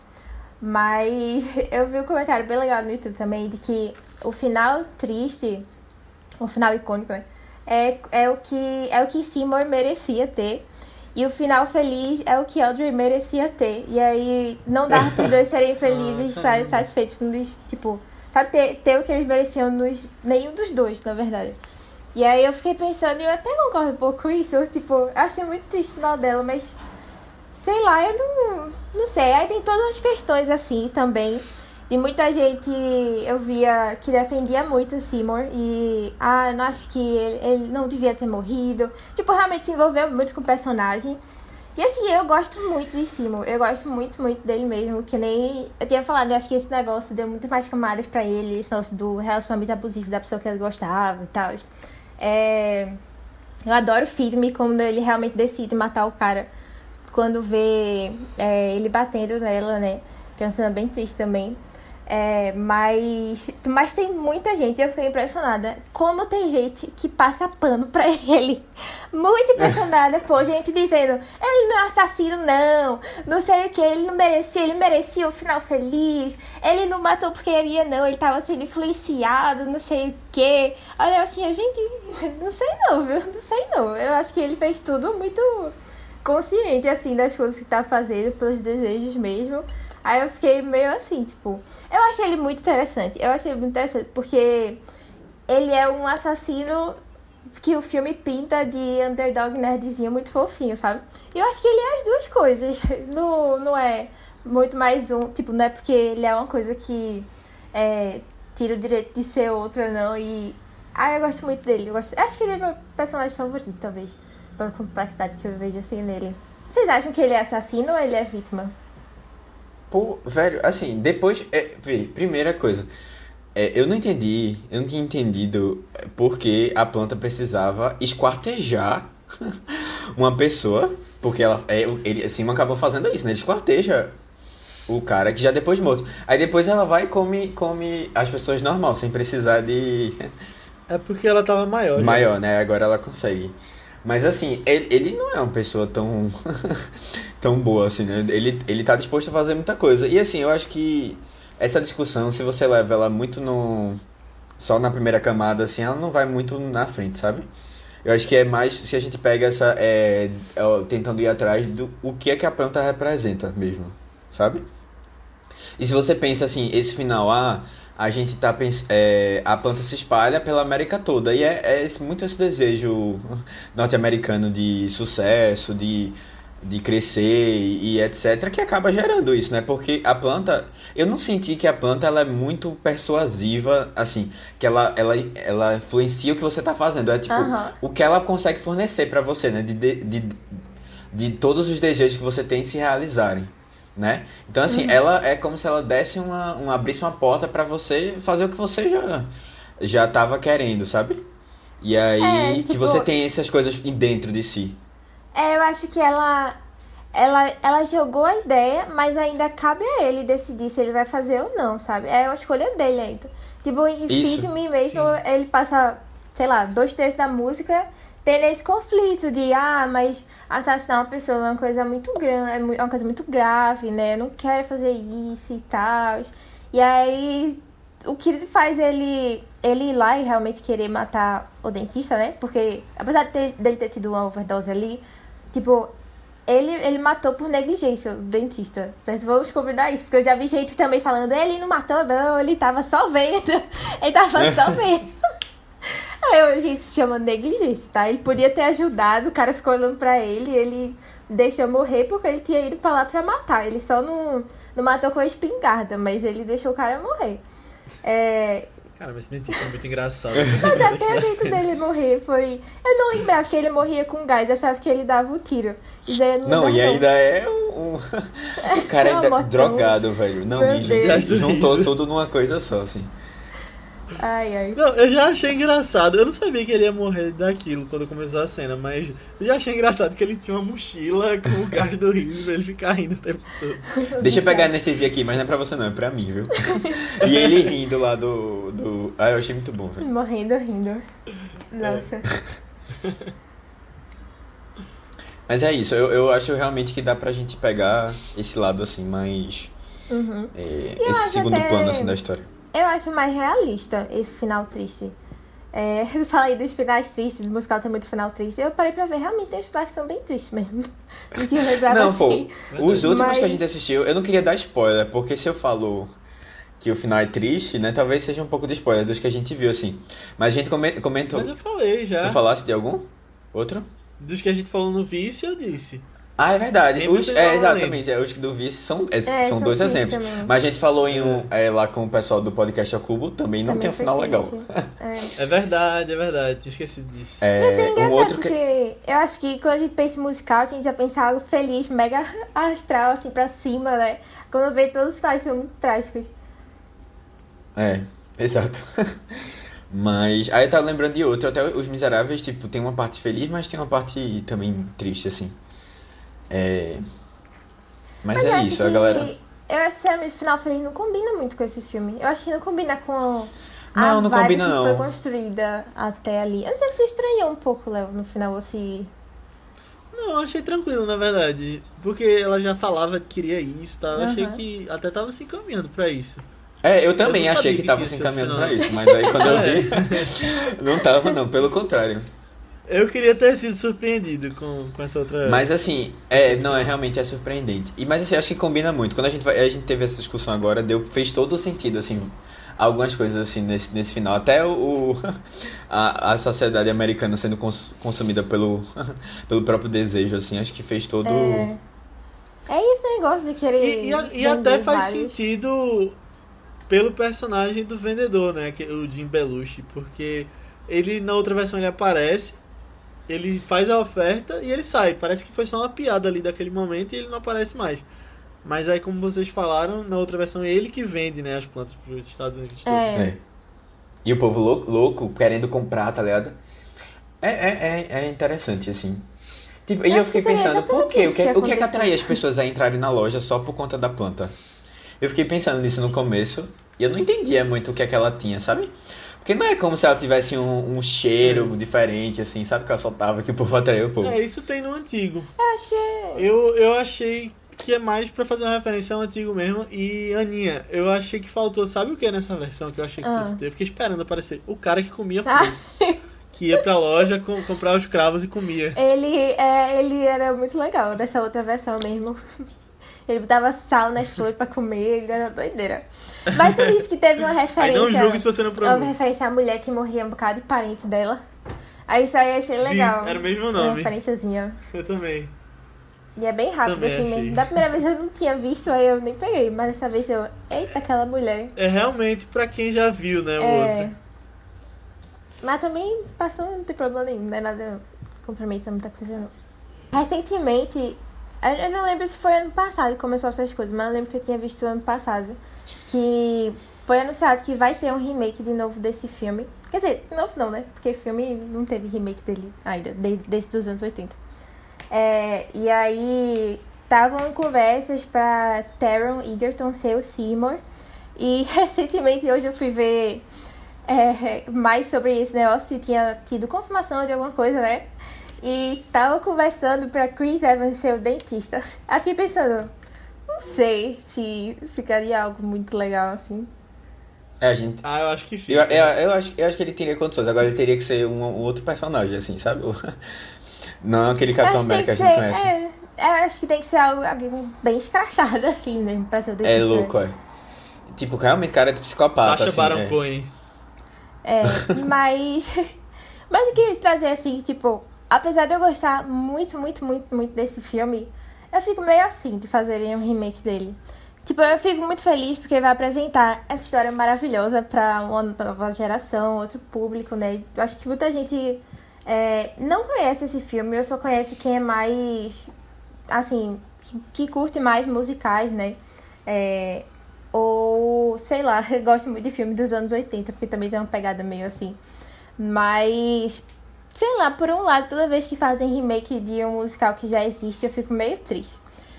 Mas eu vi um comentário bem legal no YouTube também de que o final triste o final icônico, né? É, é, o que, é o que Seymour merecia ter. E o final feliz é o que Audrey merecia ter. E aí não dá pros dois serem felizes, ficarem satisfeitos nos. Tipo, sabe, ter, ter o que eles mereciam nos. Nenhum dos dois, na verdade. E aí eu fiquei pensando, e eu até concordo um pouco com isso. Tipo, eu achei muito triste o final dela, mas. Sei lá, eu não. Não sei. Aí tem todas as questões assim também. E muita gente eu via que defendia muito o Seymour e ah, eu não acho que ele, ele não devia ter morrido. Tipo, realmente se envolveu muito com o personagem. E assim, eu gosto muito de Seymour. Eu gosto muito, muito dele mesmo. Que nem eu tinha falado, eu acho que esse negócio deu muito mais camadas pra ele, esse negócio do relacionamento abusivo da pessoa que ele gostava e tal. É... Eu adoro o filme quando ele realmente decide matar o cara. Quando vê é, ele batendo nela, né? Que é uma cena bem triste também. É, mas, mas tem muita gente, eu fiquei impressionada. Como tem gente que passa pano pra ele. Muito impressionada, pô, gente dizendo, ele não é assassino, não. Não sei o que, ele não merecia, ele merecia o final feliz. Ele não matou porque queria, não. Ele tava sendo influenciado, não sei o que. Olha, assim, a gente, não sei não, viu? Não sei não. Eu acho que ele fez tudo muito consciente, assim, das coisas que tá fazendo, pelos desejos mesmo. Aí eu fiquei meio assim, tipo. Eu achei ele muito interessante. Eu achei ele muito interessante porque ele é um assassino que o filme pinta de underdog nerdzinho muito fofinho, sabe? E eu acho que ele é as duas coisas. Não, não é muito mais um. Tipo, não é porque ele é uma coisa que é, tira o direito de ser outra, não. E. Ah, eu gosto muito dele. Eu gosto... Acho que ele é meu personagem favorito, talvez. Pela complexidade que eu vejo assim nele. Vocês acham que ele é assassino ou ele é vítima? Pô, velho, assim, depois. É, vê, primeira coisa. É, eu não entendi, eu não tinha entendido por que a planta precisava esquartejar uma pessoa. Porque ela, é, ele, assim, acabou fazendo isso, né? Ele esquarteja o cara que já depois de morto. Aí depois ela vai e come, come as pessoas normal, sem precisar de. É porque ela tava maior. já. Maior, né? Agora ela consegue. Mas assim, ele, ele não é uma pessoa tão tão boa assim, né? Ele, ele tá disposto a fazer muita coisa. E assim, eu acho que essa discussão, se você leva ela muito no só na primeira camada assim, ela não vai muito na frente, sabe? Eu acho que é mais se a gente pega essa é, é, tentando ir atrás do o que é que a planta representa mesmo, sabe? E se você pensa assim, esse final, ah, a gente tá é, a planta se espalha pela América toda e é, é muito esse desejo norte-americano de sucesso, de, de crescer e, e etc que acaba gerando isso, né? Porque a planta, eu não senti que a planta ela é muito persuasiva, assim, que ela ela, ela influencia o que você tá fazendo, é tipo Aham. o que ela consegue fornecer pra você, né? De, de, de, de todos os desejos que você tem de se realizarem, né? Então assim, ela é como se ela desse uma, uma abrisse uma porta pra você fazer o que você já já tava querendo, sabe? E aí É, que tipo- você tem essas coisas dentro de si. É, eu acho que ela, ela, ela jogou a ideia, mas ainda cabe a ele decidir se ele vai fazer ou não, sabe? É uma escolha dele ainda. Tipo, em Feed Me mesmo, ele passa, sei lá, dois terços da música tendo esse conflito de, ah, mas assassinar uma pessoa é uma coisa muito grande, é é uma coisa muito grave, né? Eu não quero fazer isso e tal. E aí, o que faz ele, ele ir lá e realmente querer matar o dentista, né? Porque, apesar de ter- dele ter tido uma overdose ali, tipo, ele, ele matou por negligência o dentista. Certo? Vamos combinar isso, porque eu já vi gente também falando, ele não matou, não, ele tava só vendo. Ele tava só vendo. Aí eu, gente, se chama negligência, tá? Ele podia ter ajudado, o cara ficou olhando pra ele, ele deixou morrer porque ele tinha ido pra lá pra matar. Ele só não, não matou com a espingarda, mas ele deixou o cara morrer. É, Cara, mas esse dentista é muito engraçado. mas até o jeito dele morrer foi. Eu não lembrava que ele morria com gás, eu achava que ele dava o tiro. E daí não, Não, e ainda é um. o cara É ainda drogado, velho. Não, e jun- juntou tudo numa coisa só, assim. Ai, ai. Não, eu já achei engraçado. Eu não sabia que ele ia morrer daquilo quando começou a cena, mas eu já achei engraçado que ele tinha uma mochila com o gás do riso pra ele ficar rindo o tempo todo. Deixa eu pegar a anestesia aqui, mas não é pra você não, é pra mim, viu? e ele rindo lá do. do... Ah, eu achei muito bom, velho. Morrendo, rindo. Nossa. Mas é isso, eu, eu acho realmente que dá pra gente pegar esse lado assim, mais. Uhum. é, esse segundo até- plano assim da história. Eu acho mais realista esse final triste. É, eu falei dos finais tristes, do musical tem muito final triste. Eu parei pra ver, realmente tem uns finais que são bem tristes mesmo. Eu Não, pô, assim. os últimos Mas- que a gente assistiu, eu não queria dar spoiler, porque se eu falo que o final é triste, né, talvez seja um pouco de spoiler dos que a gente viu, assim. Mas a gente come- comentou. Mas eu falei já. Tu falasse de algum? Outro? Dos que a gente falou no vício, eu disse. Ah, é verdade. Os, é, exatamente. É, os do Vice são, é, É, são são dois exemplos. também. Mas a gente falou em um é, lá com o pessoal do podcast ao Cubo, também não Também tem um final legal. É. É verdade, é verdade. Tinha esquecido disso. É É, um outro que. porque eu acho que quando a gente pensa em musical, a gente já pensa algo feliz, mega astral, assim, pra cima, né? Quando vê todos os finais são muito trágicos. É, exato. Mas aí eu tava lembrando de outro, até Os Miseráveis, tipo, tem uma parte feliz, mas tem uma parte também triste, assim. É. Mas, eu é isso, a galera. Eu acho que sinceramente, o final feliz não combina muito com esse filme. Eu acho que não combina com a Não, não vibe combina, que não. foi construída até ali. Eu não sei se tu estranhou um pouco, Léo, no final, assim... Não, eu achei tranquilo, na verdade. Porque ela já falava que queria isso, tá? Eu achei Aham. que até tava se encaminhando pra isso. É, eu também Eu não achei que que tava se encaminhando pra isso, mas aí quando eu É. vi, não tava não, pelo contrário. Eu queria ter sido surpreendido com, com essa outra. Mas assim, é, não, é realmente é surpreendente. E, mas assim, acho que combina muito. Quando a gente, vai, a gente teve essa discussão agora, deu, fez todo o sentido, assim, algumas coisas assim nesse, nesse final. Até o, o- a, a sociedade americana sendo cons- consumida pelo, pelo próprio desejo, assim, acho que fez todo. É, é esse negócio de querer E, e, e até faz vários. sentido pelo personagem do vendedor, né? Que, o Jim Belushi. Porque ele, na outra versão, ele aparece, ele faz a oferta e ele sai. Parece que foi só uma piada ali daquele momento e ele não aparece mais. Mas aí, como vocês falaram, na outra versão é ele que vende né, as plantas para os Estados Unidos. É. É. E o povo louco, louco querendo comprar, tá ligado? É, é, é, é interessante, assim. Tipo, e Eu eu acho que fiquei pensando, por quê? O que, que o que é que atrai as pessoas a entrarem na loja só por conta da planta? Eu fiquei pensando nisso no começo e eu não entendia muito o que é que ela tinha, sabe? Porque não é como se ela tivesse um, um cheiro diferente, assim, sabe? Que ela soltava que o povo atraiu o povo. É, isso tem no antigo. Eu acho que é... Eu, eu achei que é mais pra fazer uma referência ao antigo mesmo. E, Aninha, eu achei que faltou, sabe o que nessa versão que eu achei que Ah. fosse ter? Eu fiquei esperando aparecer o cara que comia Ah. flor. que ia pra loja com- comprar os cravos e comia. Ele, é, ele era muito legal dessa outra versão mesmo. Ele botava sal nas flores pra comer, ele era doideira. Mas tu disse que teve uma Aí referência. não julgue se você não Uma provou. referência à mulher que morria um bocado de parente dela. Aí isso aí eu achei Vi, legal. era o mesmo Uma nome. referenciazinha. Eu também. E é bem rápido, Também assim achei. mesmo. Da primeira vez eu não tinha visto, aí eu nem peguei. Mas dessa vez eu. Eita, aquela mulher. É realmente pra quem já viu, né, o É. outro. Mas também passou, não tem problema nenhum, não é nada compromete muita coisa não. Recentemente, eu não lembro se foi ano passado que começou essas coisas, mas eu lembro que eu tinha visto ano passado que foi anunciado que vai ter um remake de novo desse filme. Quer dizer, de novo não, né? Porque filme não teve remake dele ainda, de- desde dos anos 80. É, e aí estavam em conversas pra Taron Egerton ser o Seymour. E recentemente hoje eu fui ver é, mais sobre esse negócio e tinha tido confirmação de alguma coisa, né? E tava conversando pra Chris Evans ser o dentista. Aí fiquei pensando, não sei se ficaria algo muito legal assim. É, a gente. Ah, eu acho que Eu, fica. eu, eu, acho, eu acho que ele teria condições, agora ele teria que ser um, um outro personagem, assim, sabe? Não aquele Capitão que América que que a ser, gente conhece. é, eu acho que tem que ser algo, alguém bem escrachado assim, né? Pra ser o É, dentista. louco, é. Tipo, realmente, cara é psicopata, Sacha assim. Baron é. Cohen. É, mas. Mas eu queria trazer assim, tipo, apesar de eu gostar muito, muito, muito, muito desse filme, eu fico meio assim de fazerem um remake dele. Tipo, eu fico muito feliz porque vai apresentar essa história maravilhosa pra uma nova geração, outro público, né? Eu acho que muita gente é, não conhece esse filme, eu só conhece quem é mais. Assim, que, curte mais musicais, né? É, ou, sei lá, gosto muito de filme dos anos 80, porque também tem uma pegada meio assim. Mas, sei lá, por um lado, toda vez que fazem remake de um musical que já existe, eu fico meio triste.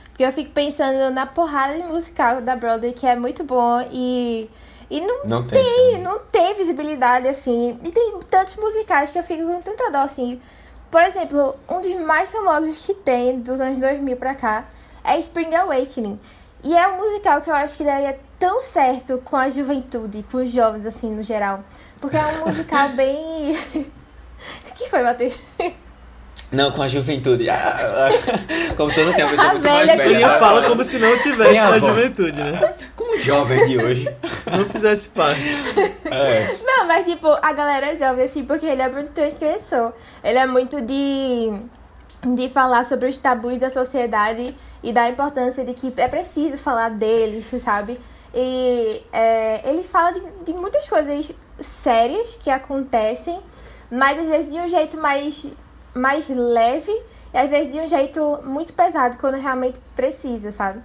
Porque eu fico pensando na porrada de musical da Broadway, que é muito bom e. E não, Não tem, tem, sabe? não tem visibilidade, assim. E tem tantos musicais que eu fico com tanta dó, assim. Por exemplo, um dos mais famosos que tem dos anos 2000 pra cá é Spring Awakening. E é um musical que eu acho que deveria tão certo com a juventude, com os jovens, assim, no geral. Porque é um musical bem. O que foi, Matheus? Não, com a juventude. Ah, ah, como se fosse assim, uma pessoa A muito mais velha velha. Ele sabe? fala como se não tivesse a na juventude, né? Como o jovem de hoje. Não fizesse parte. É. Não, mas tipo, a galera é jovem, assim, porque ele é muito transgressor. Ele é muito de. de falar sobre os tabus da sociedade e da importância de que é preciso falar deles, sabe? E é, ele fala de, de muitas coisas sérias que acontecem, mas às vezes de um jeito mais, mais leve e às vezes de um jeito muito pesado quando realmente precisa, sabe?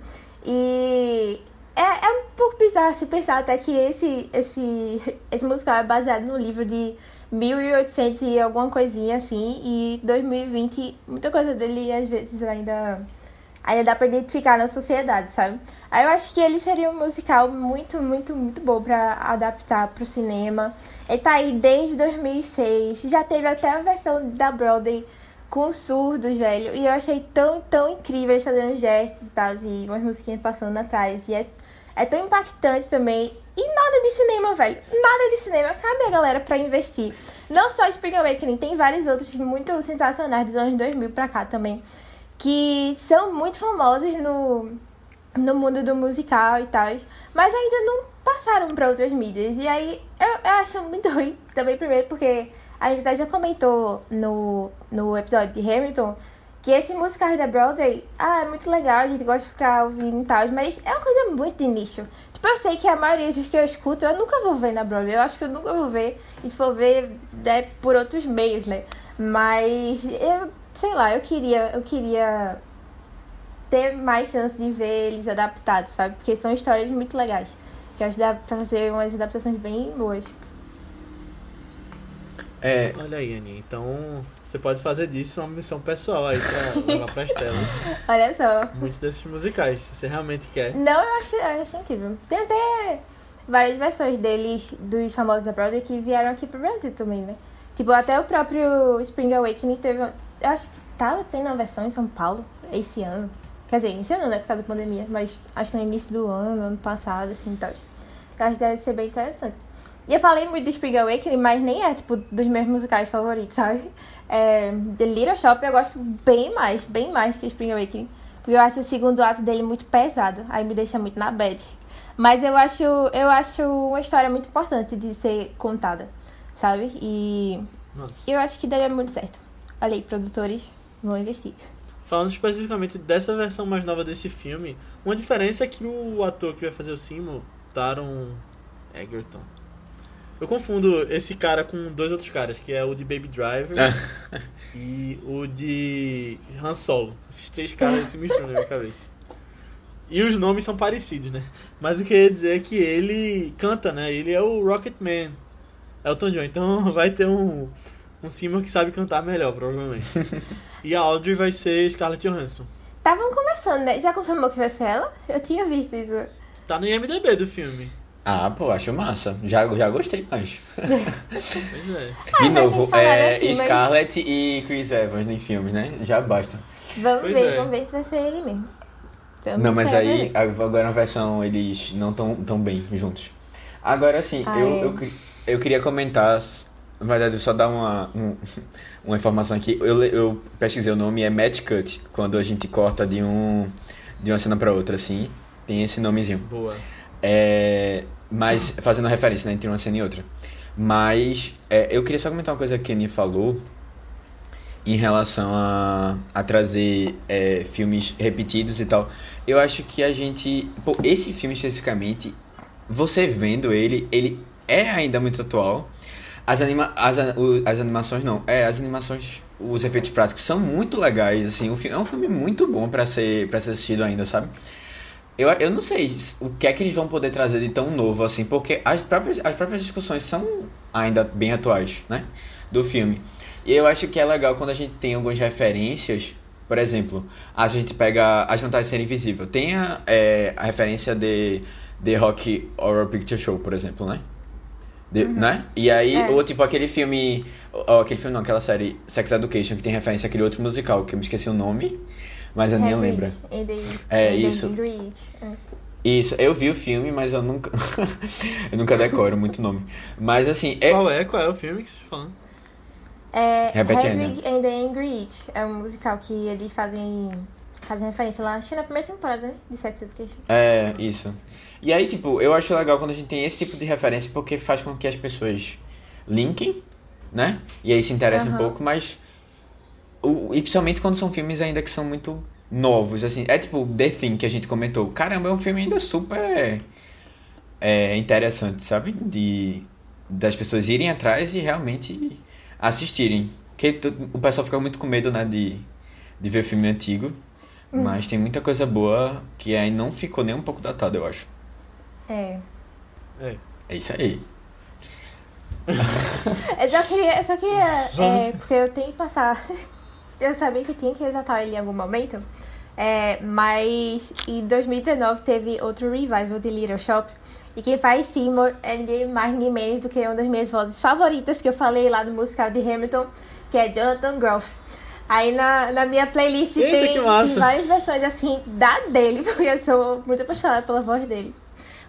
E é, é um pouco bizarro se pensar até que esse, esse, esse musical é baseado no livro de 1800 e alguma coisinha assim, e 2020, muita coisa dele às vezes ainda, ainda dá pra identificar na sociedade, sabe? Aí eu acho que ele seria um musical muito, muito, muito bom pra adaptar pro cinema. Ele tá aí desde 2006, já teve até a versão da Broadway com surdos, velho. E eu achei tão, tão incrível eles fazendo gestos e tal, e umas musiquinhas passando atrás. E é, é tão impactante também. E nada de cinema, velho. Nada de cinema. Cadê a galera pra investir? Não só Spring Awakening, tem vários outros muito sensacionais dos anos 2000 pra cá também. Que são muito famosos no, no mundo do musical e tal. Mas ainda não passaram pra outras mídias. E aí eu, eu acho muito ruim também, primeiro, porque a gente até já comentou no, no episódio de Hamilton que esses musicais da Broadway, ah, é muito legal, a gente gosta de ficar ouvindo e tal, mas é uma coisa muito de nicho. Tipo, eu sei que a maioria dos que eu escuto eu nunca vou ver na Broadway, eu acho que eu nunca vou ver, e se for ver, é por outros meios, né? Mas eu, sei lá, eu queria, eu queria ter mais chance de ver eles adaptados, sabe? Porque são histórias muito legais. Que eu acho que dá pra fazer umas adaptações bem boas. É, Olha aí, Aninha. Então, você pode fazer disso uma missão pessoal aí pra levar pras telas. Olha só. Muitos desses musicais, se você realmente quer. Não, eu acho, eu acho incrível. Tem até várias versões deles, dos famosos da Broadway, que vieram aqui pro Brasil também, né? Tipo, até o próprio Spring Awakening teve. Eu acho que tava tendo uma versão em São Paulo esse ano. Quer dizer, esse ano, né? Por causa da pandemia. Mas acho que no início do ano, no ano passado, assim, tal. Eu acho que deve ser bem interessante. E eu falei muito do Spring Awakening, mas nem é, tipo, dos meus musicais favoritos, sabe? É, The Little Shop eu gosto bem mais, bem mais que Spring Awakening. Porque eu acho o segundo ato dele muito pesado. Aí me deixa muito na bad. Mas eu acho, eu acho uma história muito importante de ser contada, sabe? E Nossa. eu acho que daria muito certo. Olha aí, produtores, vão investir. Falando especificamente dessa versão mais nova desse filme, uma diferença é que o ator que vai fazer o Simo, Taron Egerton. Eu confundo esse cara com dois outros caras, que é o de Baby Driver e o de Han Solo. Esses três caras se misturam na minha cabeça. E os nomes são parecidos, né? Mas o que eu ia dizer é que ele canta, né? Ele é o Rocket Man. Elton John. Então vai ter um, um Seymour que sabe cantar melhor, provavelmente. e a Audrey vai ser Scarlett Johansson. Estavam conversando, né? Já confirmou que vai ser ela? Eu tinha visto isso. Tá no IMDB do filme. ah, pô, acho massa. Já, já gostei mais. Pois é. Ah, De mas novo, é, assim, mas- Scarlett e Chris Evans em filmes, né? Já basta. Vamos Pois ver, é. vamos ver se vai ser ele mesmo. Vamos Não, mas aí, ver. agora na versão, eles não estão tão bem juntos. Agora, sim, Ah, eu, é. eu, eu queria comentar, na verdade, só dar uma, um- uma informação aqui. Eu, eu pesquisei o nome, é Match Cut, quando a gente corta de, um, de uma cena pra outra, assim, tem esse nomezinho. Boa. É, mas fazendo referência né, entre uma cena e outra. Mas é, eu queria só comentar uma coisa que a Kenny falou em relação a, a trazer é, filmes repetidos e tal. Eu acho que a gente. Pô, esse filme especificamente, você vendo ele, ele é ainda muito atual. As, anima as, as animações não. É, as animações, os efeitos práticos são muito legais, assim. O é um filme muito bom pra ser, pra ser assistido ainda, sabe? Eu, eu não sei o que é que eles vão poder trazer de tão novo assim, porque as próprias, as próprias discussões são ainda bem atuais, né? Do filme. E eu acho que é legal quando a gente tem algumas referências. Por exemplo, a gente pega As Vantagens de Ser Invisível. Tem a, é, a referência de The Rock Horror Picture Show, por exemplo, né? De- Né? E aí, É. ou tipo aquele filme. Ou, aquele filme não, aquela série Sex Education, que tem referência àquele outro musical, que eu me esqueci o nome, mas a Aninha lembra. É, the isso. Ingrid. É. Isso, eu vi o filme, mas eu nunca. eu nunca decoro muito nome. Mas assim, é. Qual é? Qual é o filme que vocês estão falando? É Repete Hedwig and the Angry Inch. É um musical que eles fazem, fazem referência lá, acho que na primeira temporada, né? De Sex Education. É, isso. E aí, tipo, eu acho legal quando a gente tem esse tipo de referência porque faz com que as pessoas linkem, né? E aí se interessem um Aham. pouco, mas. O, e principalmente quando são filmes ainda que são muito novos, assim. É tipo The Thing que a gente comentou. Caramba, é um filme ainda super é, interessante, sabe? De das pessoas irem atrás e realmente assistirem. Porque o pessoal fica muito com medo, né, de, de ver filme antigo. Mas tem muita coisa boa que aí não ficou nem um pouco datado, eu acho. É. É. É isso aí. Eu só queria, eu só queria é, porque eu tenho que passar. Eu sabia que eu tinha que exaltar ele em algum momento. É, mas em 2019 teve outro revival de Little Shop. E quem faz Seymour é ninguém mais ninguém menos do que uma das minhas vozes favoritas que eu falei lá no musical de Hamilton, que é Jonathan Groff. Aí na, na minha playlist Eita, tem, várias versões assim da dele, porque eu sou muito apaixonada pela voz dele.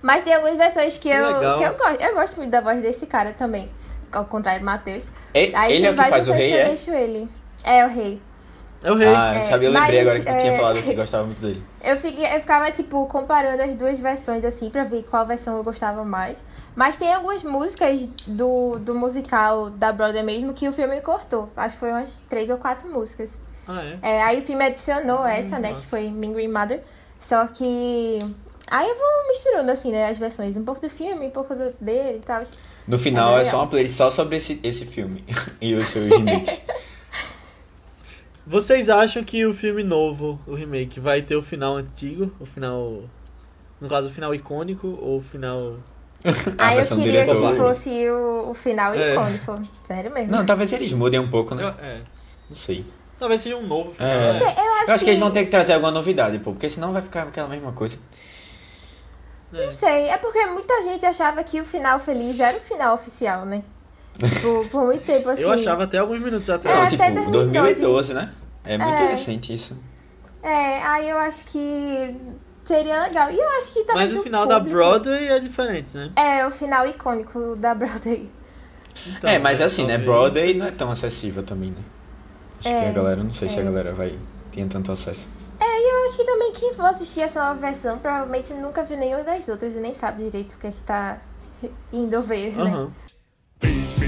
Mas tem algumas versões que, Que eu, legal. que eu gosto. Eu gosto muito da voz desse cara também. Ao contrário do Matheus. E- Aí ele tem é o que várias faz o versões rei, que eu é? deixo ele. É o rei. É o rei. Ah, É, sabe, eu lembrei mas, agora que tu tinha é, falado que gostava muito dele. Eu, fiquei, eu ficava, tipo, comparando as duas versões, assim, pra ver qual versão eu gostava mais. Mas tem algumas músicas do, do musical da Broadway mesmo que o filme cortou. Acho que foram umas três ou quatro músicas. Ah, é? É, aí o filme adicionou essa, né, que nossa. foi Mean Green Mother. Só que... Aí eu vou misturando, assim, né, as versões. Um pouco do filme, um pouco do, dele e tal. No final É é, só uma playlist só sobre esse, esse filme e os seus remakes. Vocês acham que o filme novo, o remake, vai ter o final antigo? O final. No caso, o final icônico ou o final. A aí eu queria diretor. que fosse o, o final É. icônico. Sério mesmo. Não, talvez eles mudem um pouco, Eu- né? é. Não sei. Talvez seja um novo final. É. Sei, eu acho, Eu acho que eles vão ter que trazer alguma novidade, pô, porque senão vai ficar aquela mesma coisa. É. Não sei, é porque muita gente achava que o final feliz era o final oficial, né? Por, por muito tempo assim. Eu achava até alguns minutos É, atrás. Até tipo, 2012. 2012, né? É muito É. recente isso. É, aí eu acho que seria legal. E eu acho que talvez Mas o final da público- Broadway é diferente, né? É, o final icônico da Broadway. Então, é, mas né, assim, né? Broadway não é tão acessível também, né? Acho É, que a galera, não sei se a é. galera vai tenha tanto acesso. É, e eu acho que também quem for assistir essa nova versão provavelmente nunca viu nenhuma das outras e nem sabe direito o que é que tá indo ver, né?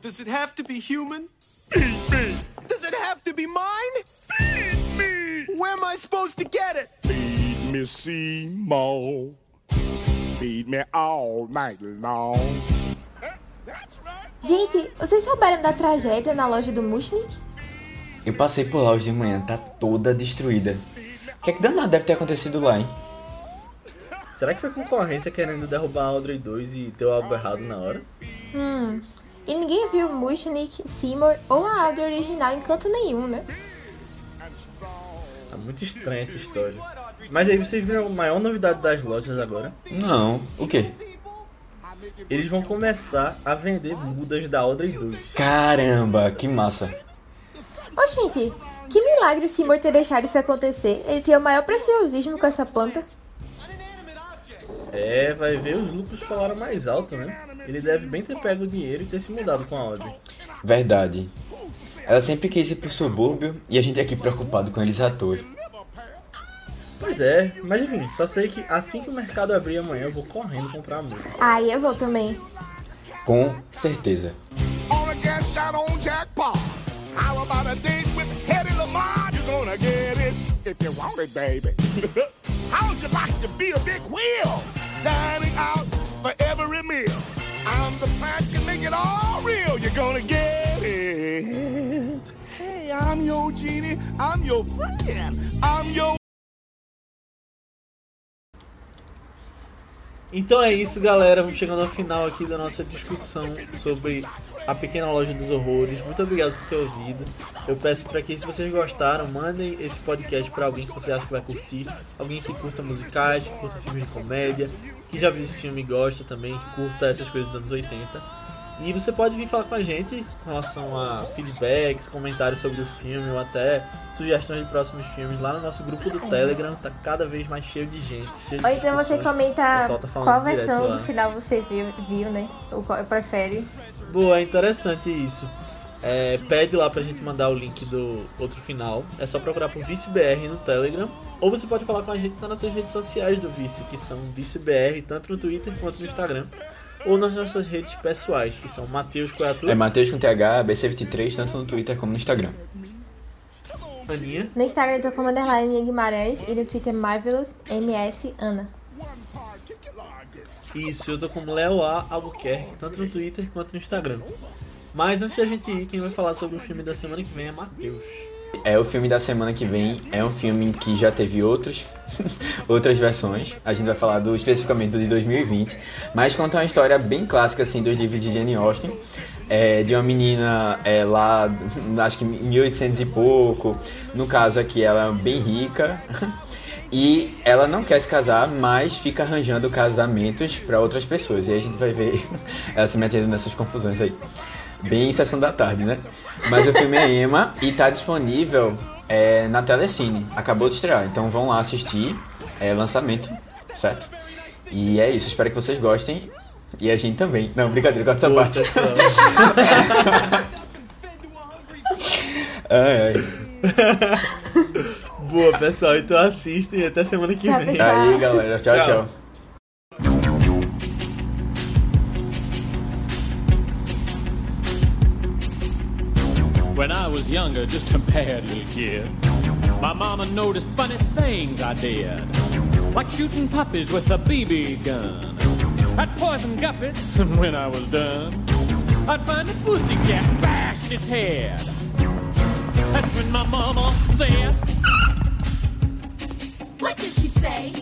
Does it have to be human? Feed me. Does it have to be mine? Feed me. Where am I supposed to get it? Feed me Seymour. Feed me all night long. That's right. Gente, vocês souberam da tragédia na loja do Mushnik? Eu passei por lá hoje de manhã, tá toda destruída. O que é que danado deve ter acontecido lá, hein? Será que foi concorrência querendo derrubar a Audrey 2 e deu algo errado na hora? Hum. E ninguém viu Mushnik, Seymour ou a Audrey original em canto nenhum, né? Tá muito estranha essa história. Mas aí vocês viram a maior novidade das lojas agora? Não, o quê? Eles vão começar a vender mudas da Audrey 2. Caramba, que massa. Ô, gente, que milagre o Seymour ter deixado isso acontecer. Ele tinha o maior preciosismo com essa planta. É, vai ver os lucros falaram mais alto, né? Ele deve bem ter pego o dinheiro e ter se mudado com a Audrey. Verdade. Ela sempre quis ir pro subúrbio e a gente aqui preocupado com eles à toa. Pois é, mas enfim, só sei que assim que o mercado abrir amanhã eu vou correndo comprar a muda. Ai, eu vou também. Com certeza. On a gas shot on jackpot. How about a date with Hedy Lamar? You're gonna get it if you want it, baby. How'd you like to be a big wheel? Dining out for every meal. I'm the make it all real. You're gonna get it. Hey, I'm your genie. I'm your friend. I'm your Então é isso, galera. Vamos chegando ao final aqui da nossa discussão sobre a pequena loja dos horrores. Muito obrigado por ter ouvido. Eu peço para que, se vocês gostaram, mandem esse podcast para alguém que você acha que vai curtir. Alguém que curta musicais, que curta filmes de comédia, que já viu esse filme e gosta também, que curta essas coisas dos anos 80. E você pode vir falar com a gente com relação a feedbacks, comentários sobre o filme ou até sugestões de próximos filmes lá no nosso grupo do Telegram. Tá cada vez mais cheio de gente. Cheio de Ou então você comenta tá qual versão do final você viu, viu né? Ou qual prefere. Boa, é interessante isso. É, pede lá pra gente mandar o link do outro final. É só procurar por ViceBR no Telegram. Ou você pode falar com a gente nas nossas redes sociais do Vice, que são ViceBR, tanto no Twitter quanto no Instagram. Ou nas nossas redes pessoais, que são Matheus Coiatu, É Matheus com TH, BC23, tanto no Twitter como no Instagram. Aninha. No Instagram eu tô como underline Aninha Guimarães e no Twitter Marvelous MS Ana. Isso, eu tô como Léo A. Albuquerque, tanto no Twitter quanto no Instagram. Mas antes da gente ir, quem vai falar sobre o filme da semana que vem é Matheus. É o filme da semana que vem. É um filme que já teve outros, outras versões. A gente vai falar do especificamente do de 2020. Mas conta uma história bem clássica assim dos livros de Jane Austen. É, de uma menina é, lá, acho que 1800 e pouco. No caso aqui, ela é bem rica. E ela não quer se casar, mas fica arranjando casamentos para outras pessoas. E aí a gente vai ver ela se metendo nessas confusões aí. Bem sessão da tarde, né? Mas o filme é Emma e tá disponível é, na Telecine. Acabou de estrear, então vão lá assistir. É lançamento, certo? E é isso, espero que vocês gostem. E a gente também. Não, brincadeira, corta essa parte. Ai, ai. Boa, pessoal. Então assistem e até semana que Tchau, vem. pessoal. Aí, galera. Tchau, Tchau. tchau. When I was younger, just a bad little kid, my mama noticed funny things I did. Like shooting puppies with a BB gun. I'd poison guppies, and when I was done, I'd find a pussycat and bash its head. That's when my mama said, What did she say?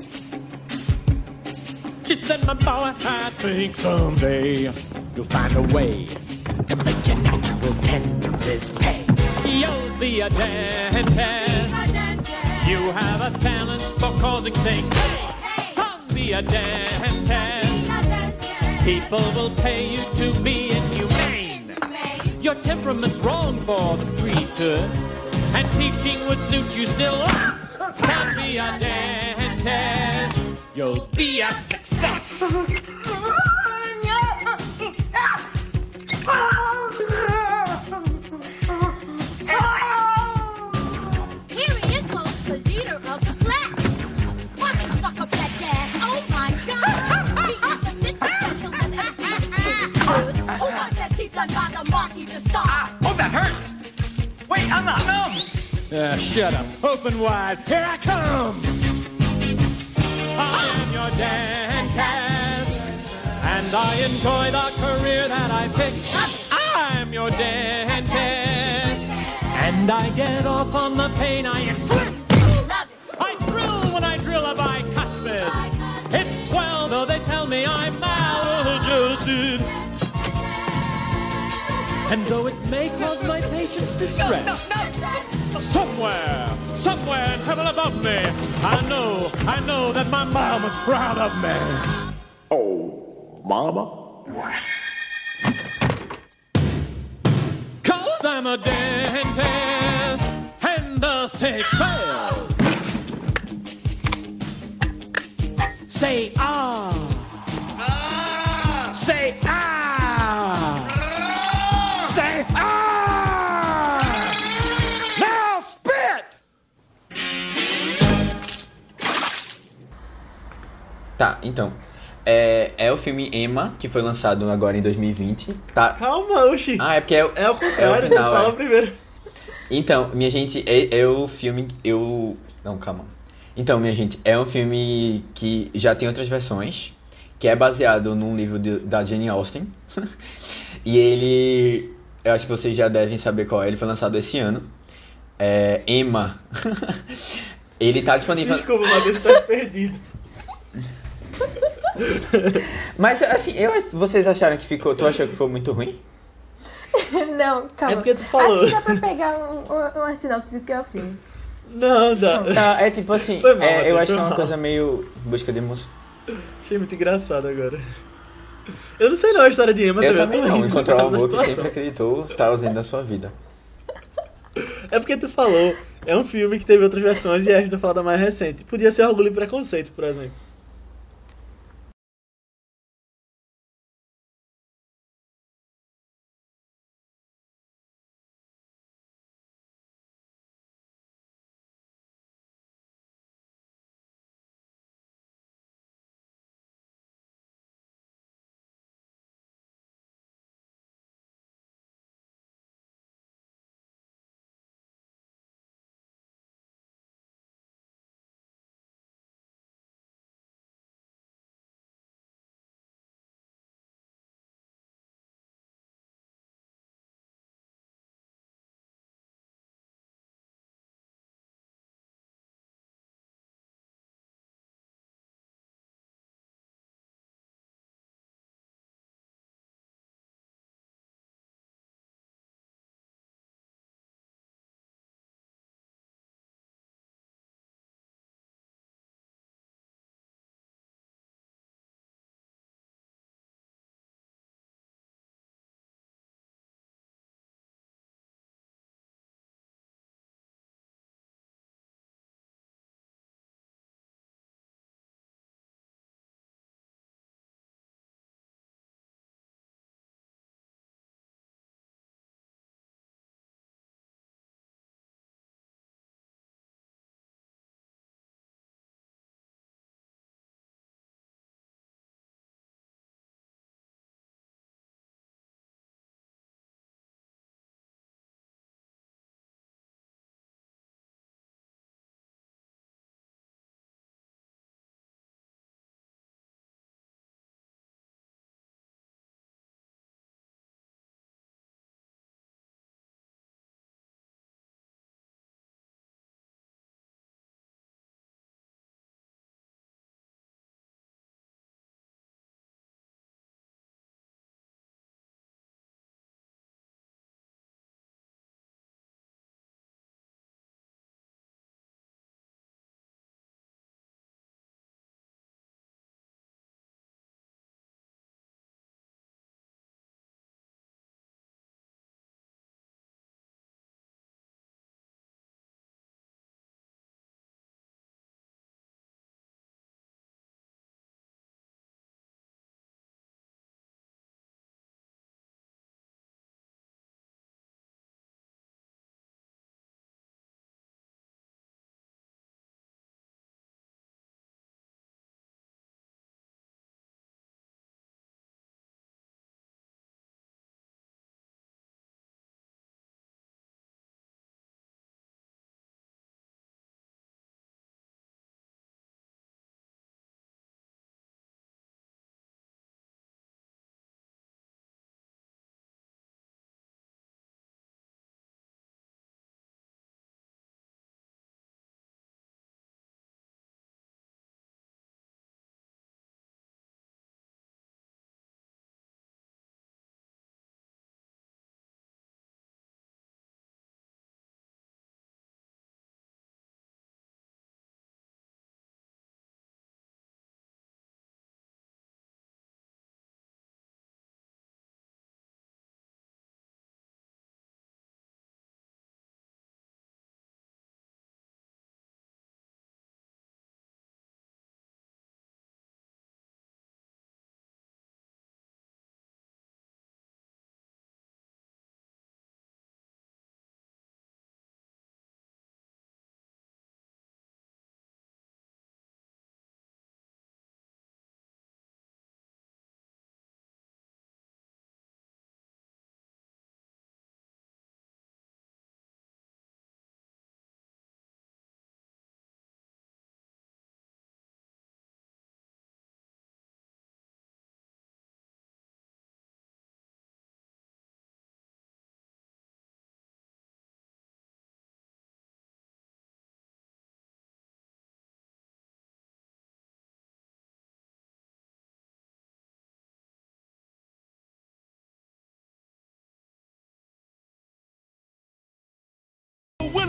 She said, my boy, I think someday you'll find a way to make your natural tendencies pay. You'll be a dentist. You have a talent for causing things. Hey, son, be a dentist. People will pay you to be inhumane. Your temperament's wrong for the priesthood, and teaching would suit you still less. Son, be a dentist. You'll be a success. Uh, shut up. Open wide. Here I come. I am your dentist, and I enjoy the career that I picked. I'm your dentist, and I get off on the pain I inflict. Love. I thrill when I drill a bicuspid. It's swell, though they tell me I'm maladjusted. And though it may cause my patients distress, somewhere, somewhere in heaven above me, I know, I know that my mama's proud of me. Oh, mama? Cause I'm a dentist and a sick cell. Say ah. Say ah. Say ah. Now spit. Tá, então. É, é o filme Emma, que foi lançado agora em 2020. Tá. Calma, oxi. Ah, é porque é, o- É o contrário, final, fala é. primeiro. Então, minha gente, é, é o filme. Eu. Não, calma. Então, minha gente, é um filme que já tem outras versões, que é baseado num livro de- da Jane Austen. e ele. Eu acho que vocês já devem saber qual é, ele foi lançado esse ano. É. Emma. ele tá disponível. Desculpa, o Matheus tá perdido. Mas assim, eu, vocês acharam que ficou. Tu achou que foi muito ruim? Não, calma. É porque tu falou. Acho que dá pra pegar um, um, uma sinopse do que é o filme. Não, dá. Tá, é tipo assim, mal, é, eu acho que é uma mal. coisa meio busca de emoção. Achei muito engraçado agora. Eu não sei não a história de Emma Eu também. também não. Encontrar o amor que sempre acreditou estar ausente da sua vida. É porque tu falou, é um filme que teve outras versões e a gente vai falar da mais recente. Podia ser Orgulho e Preconceito, por exemplo.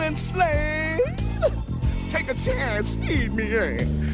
Willing slave. Take a chance, feed me, eh?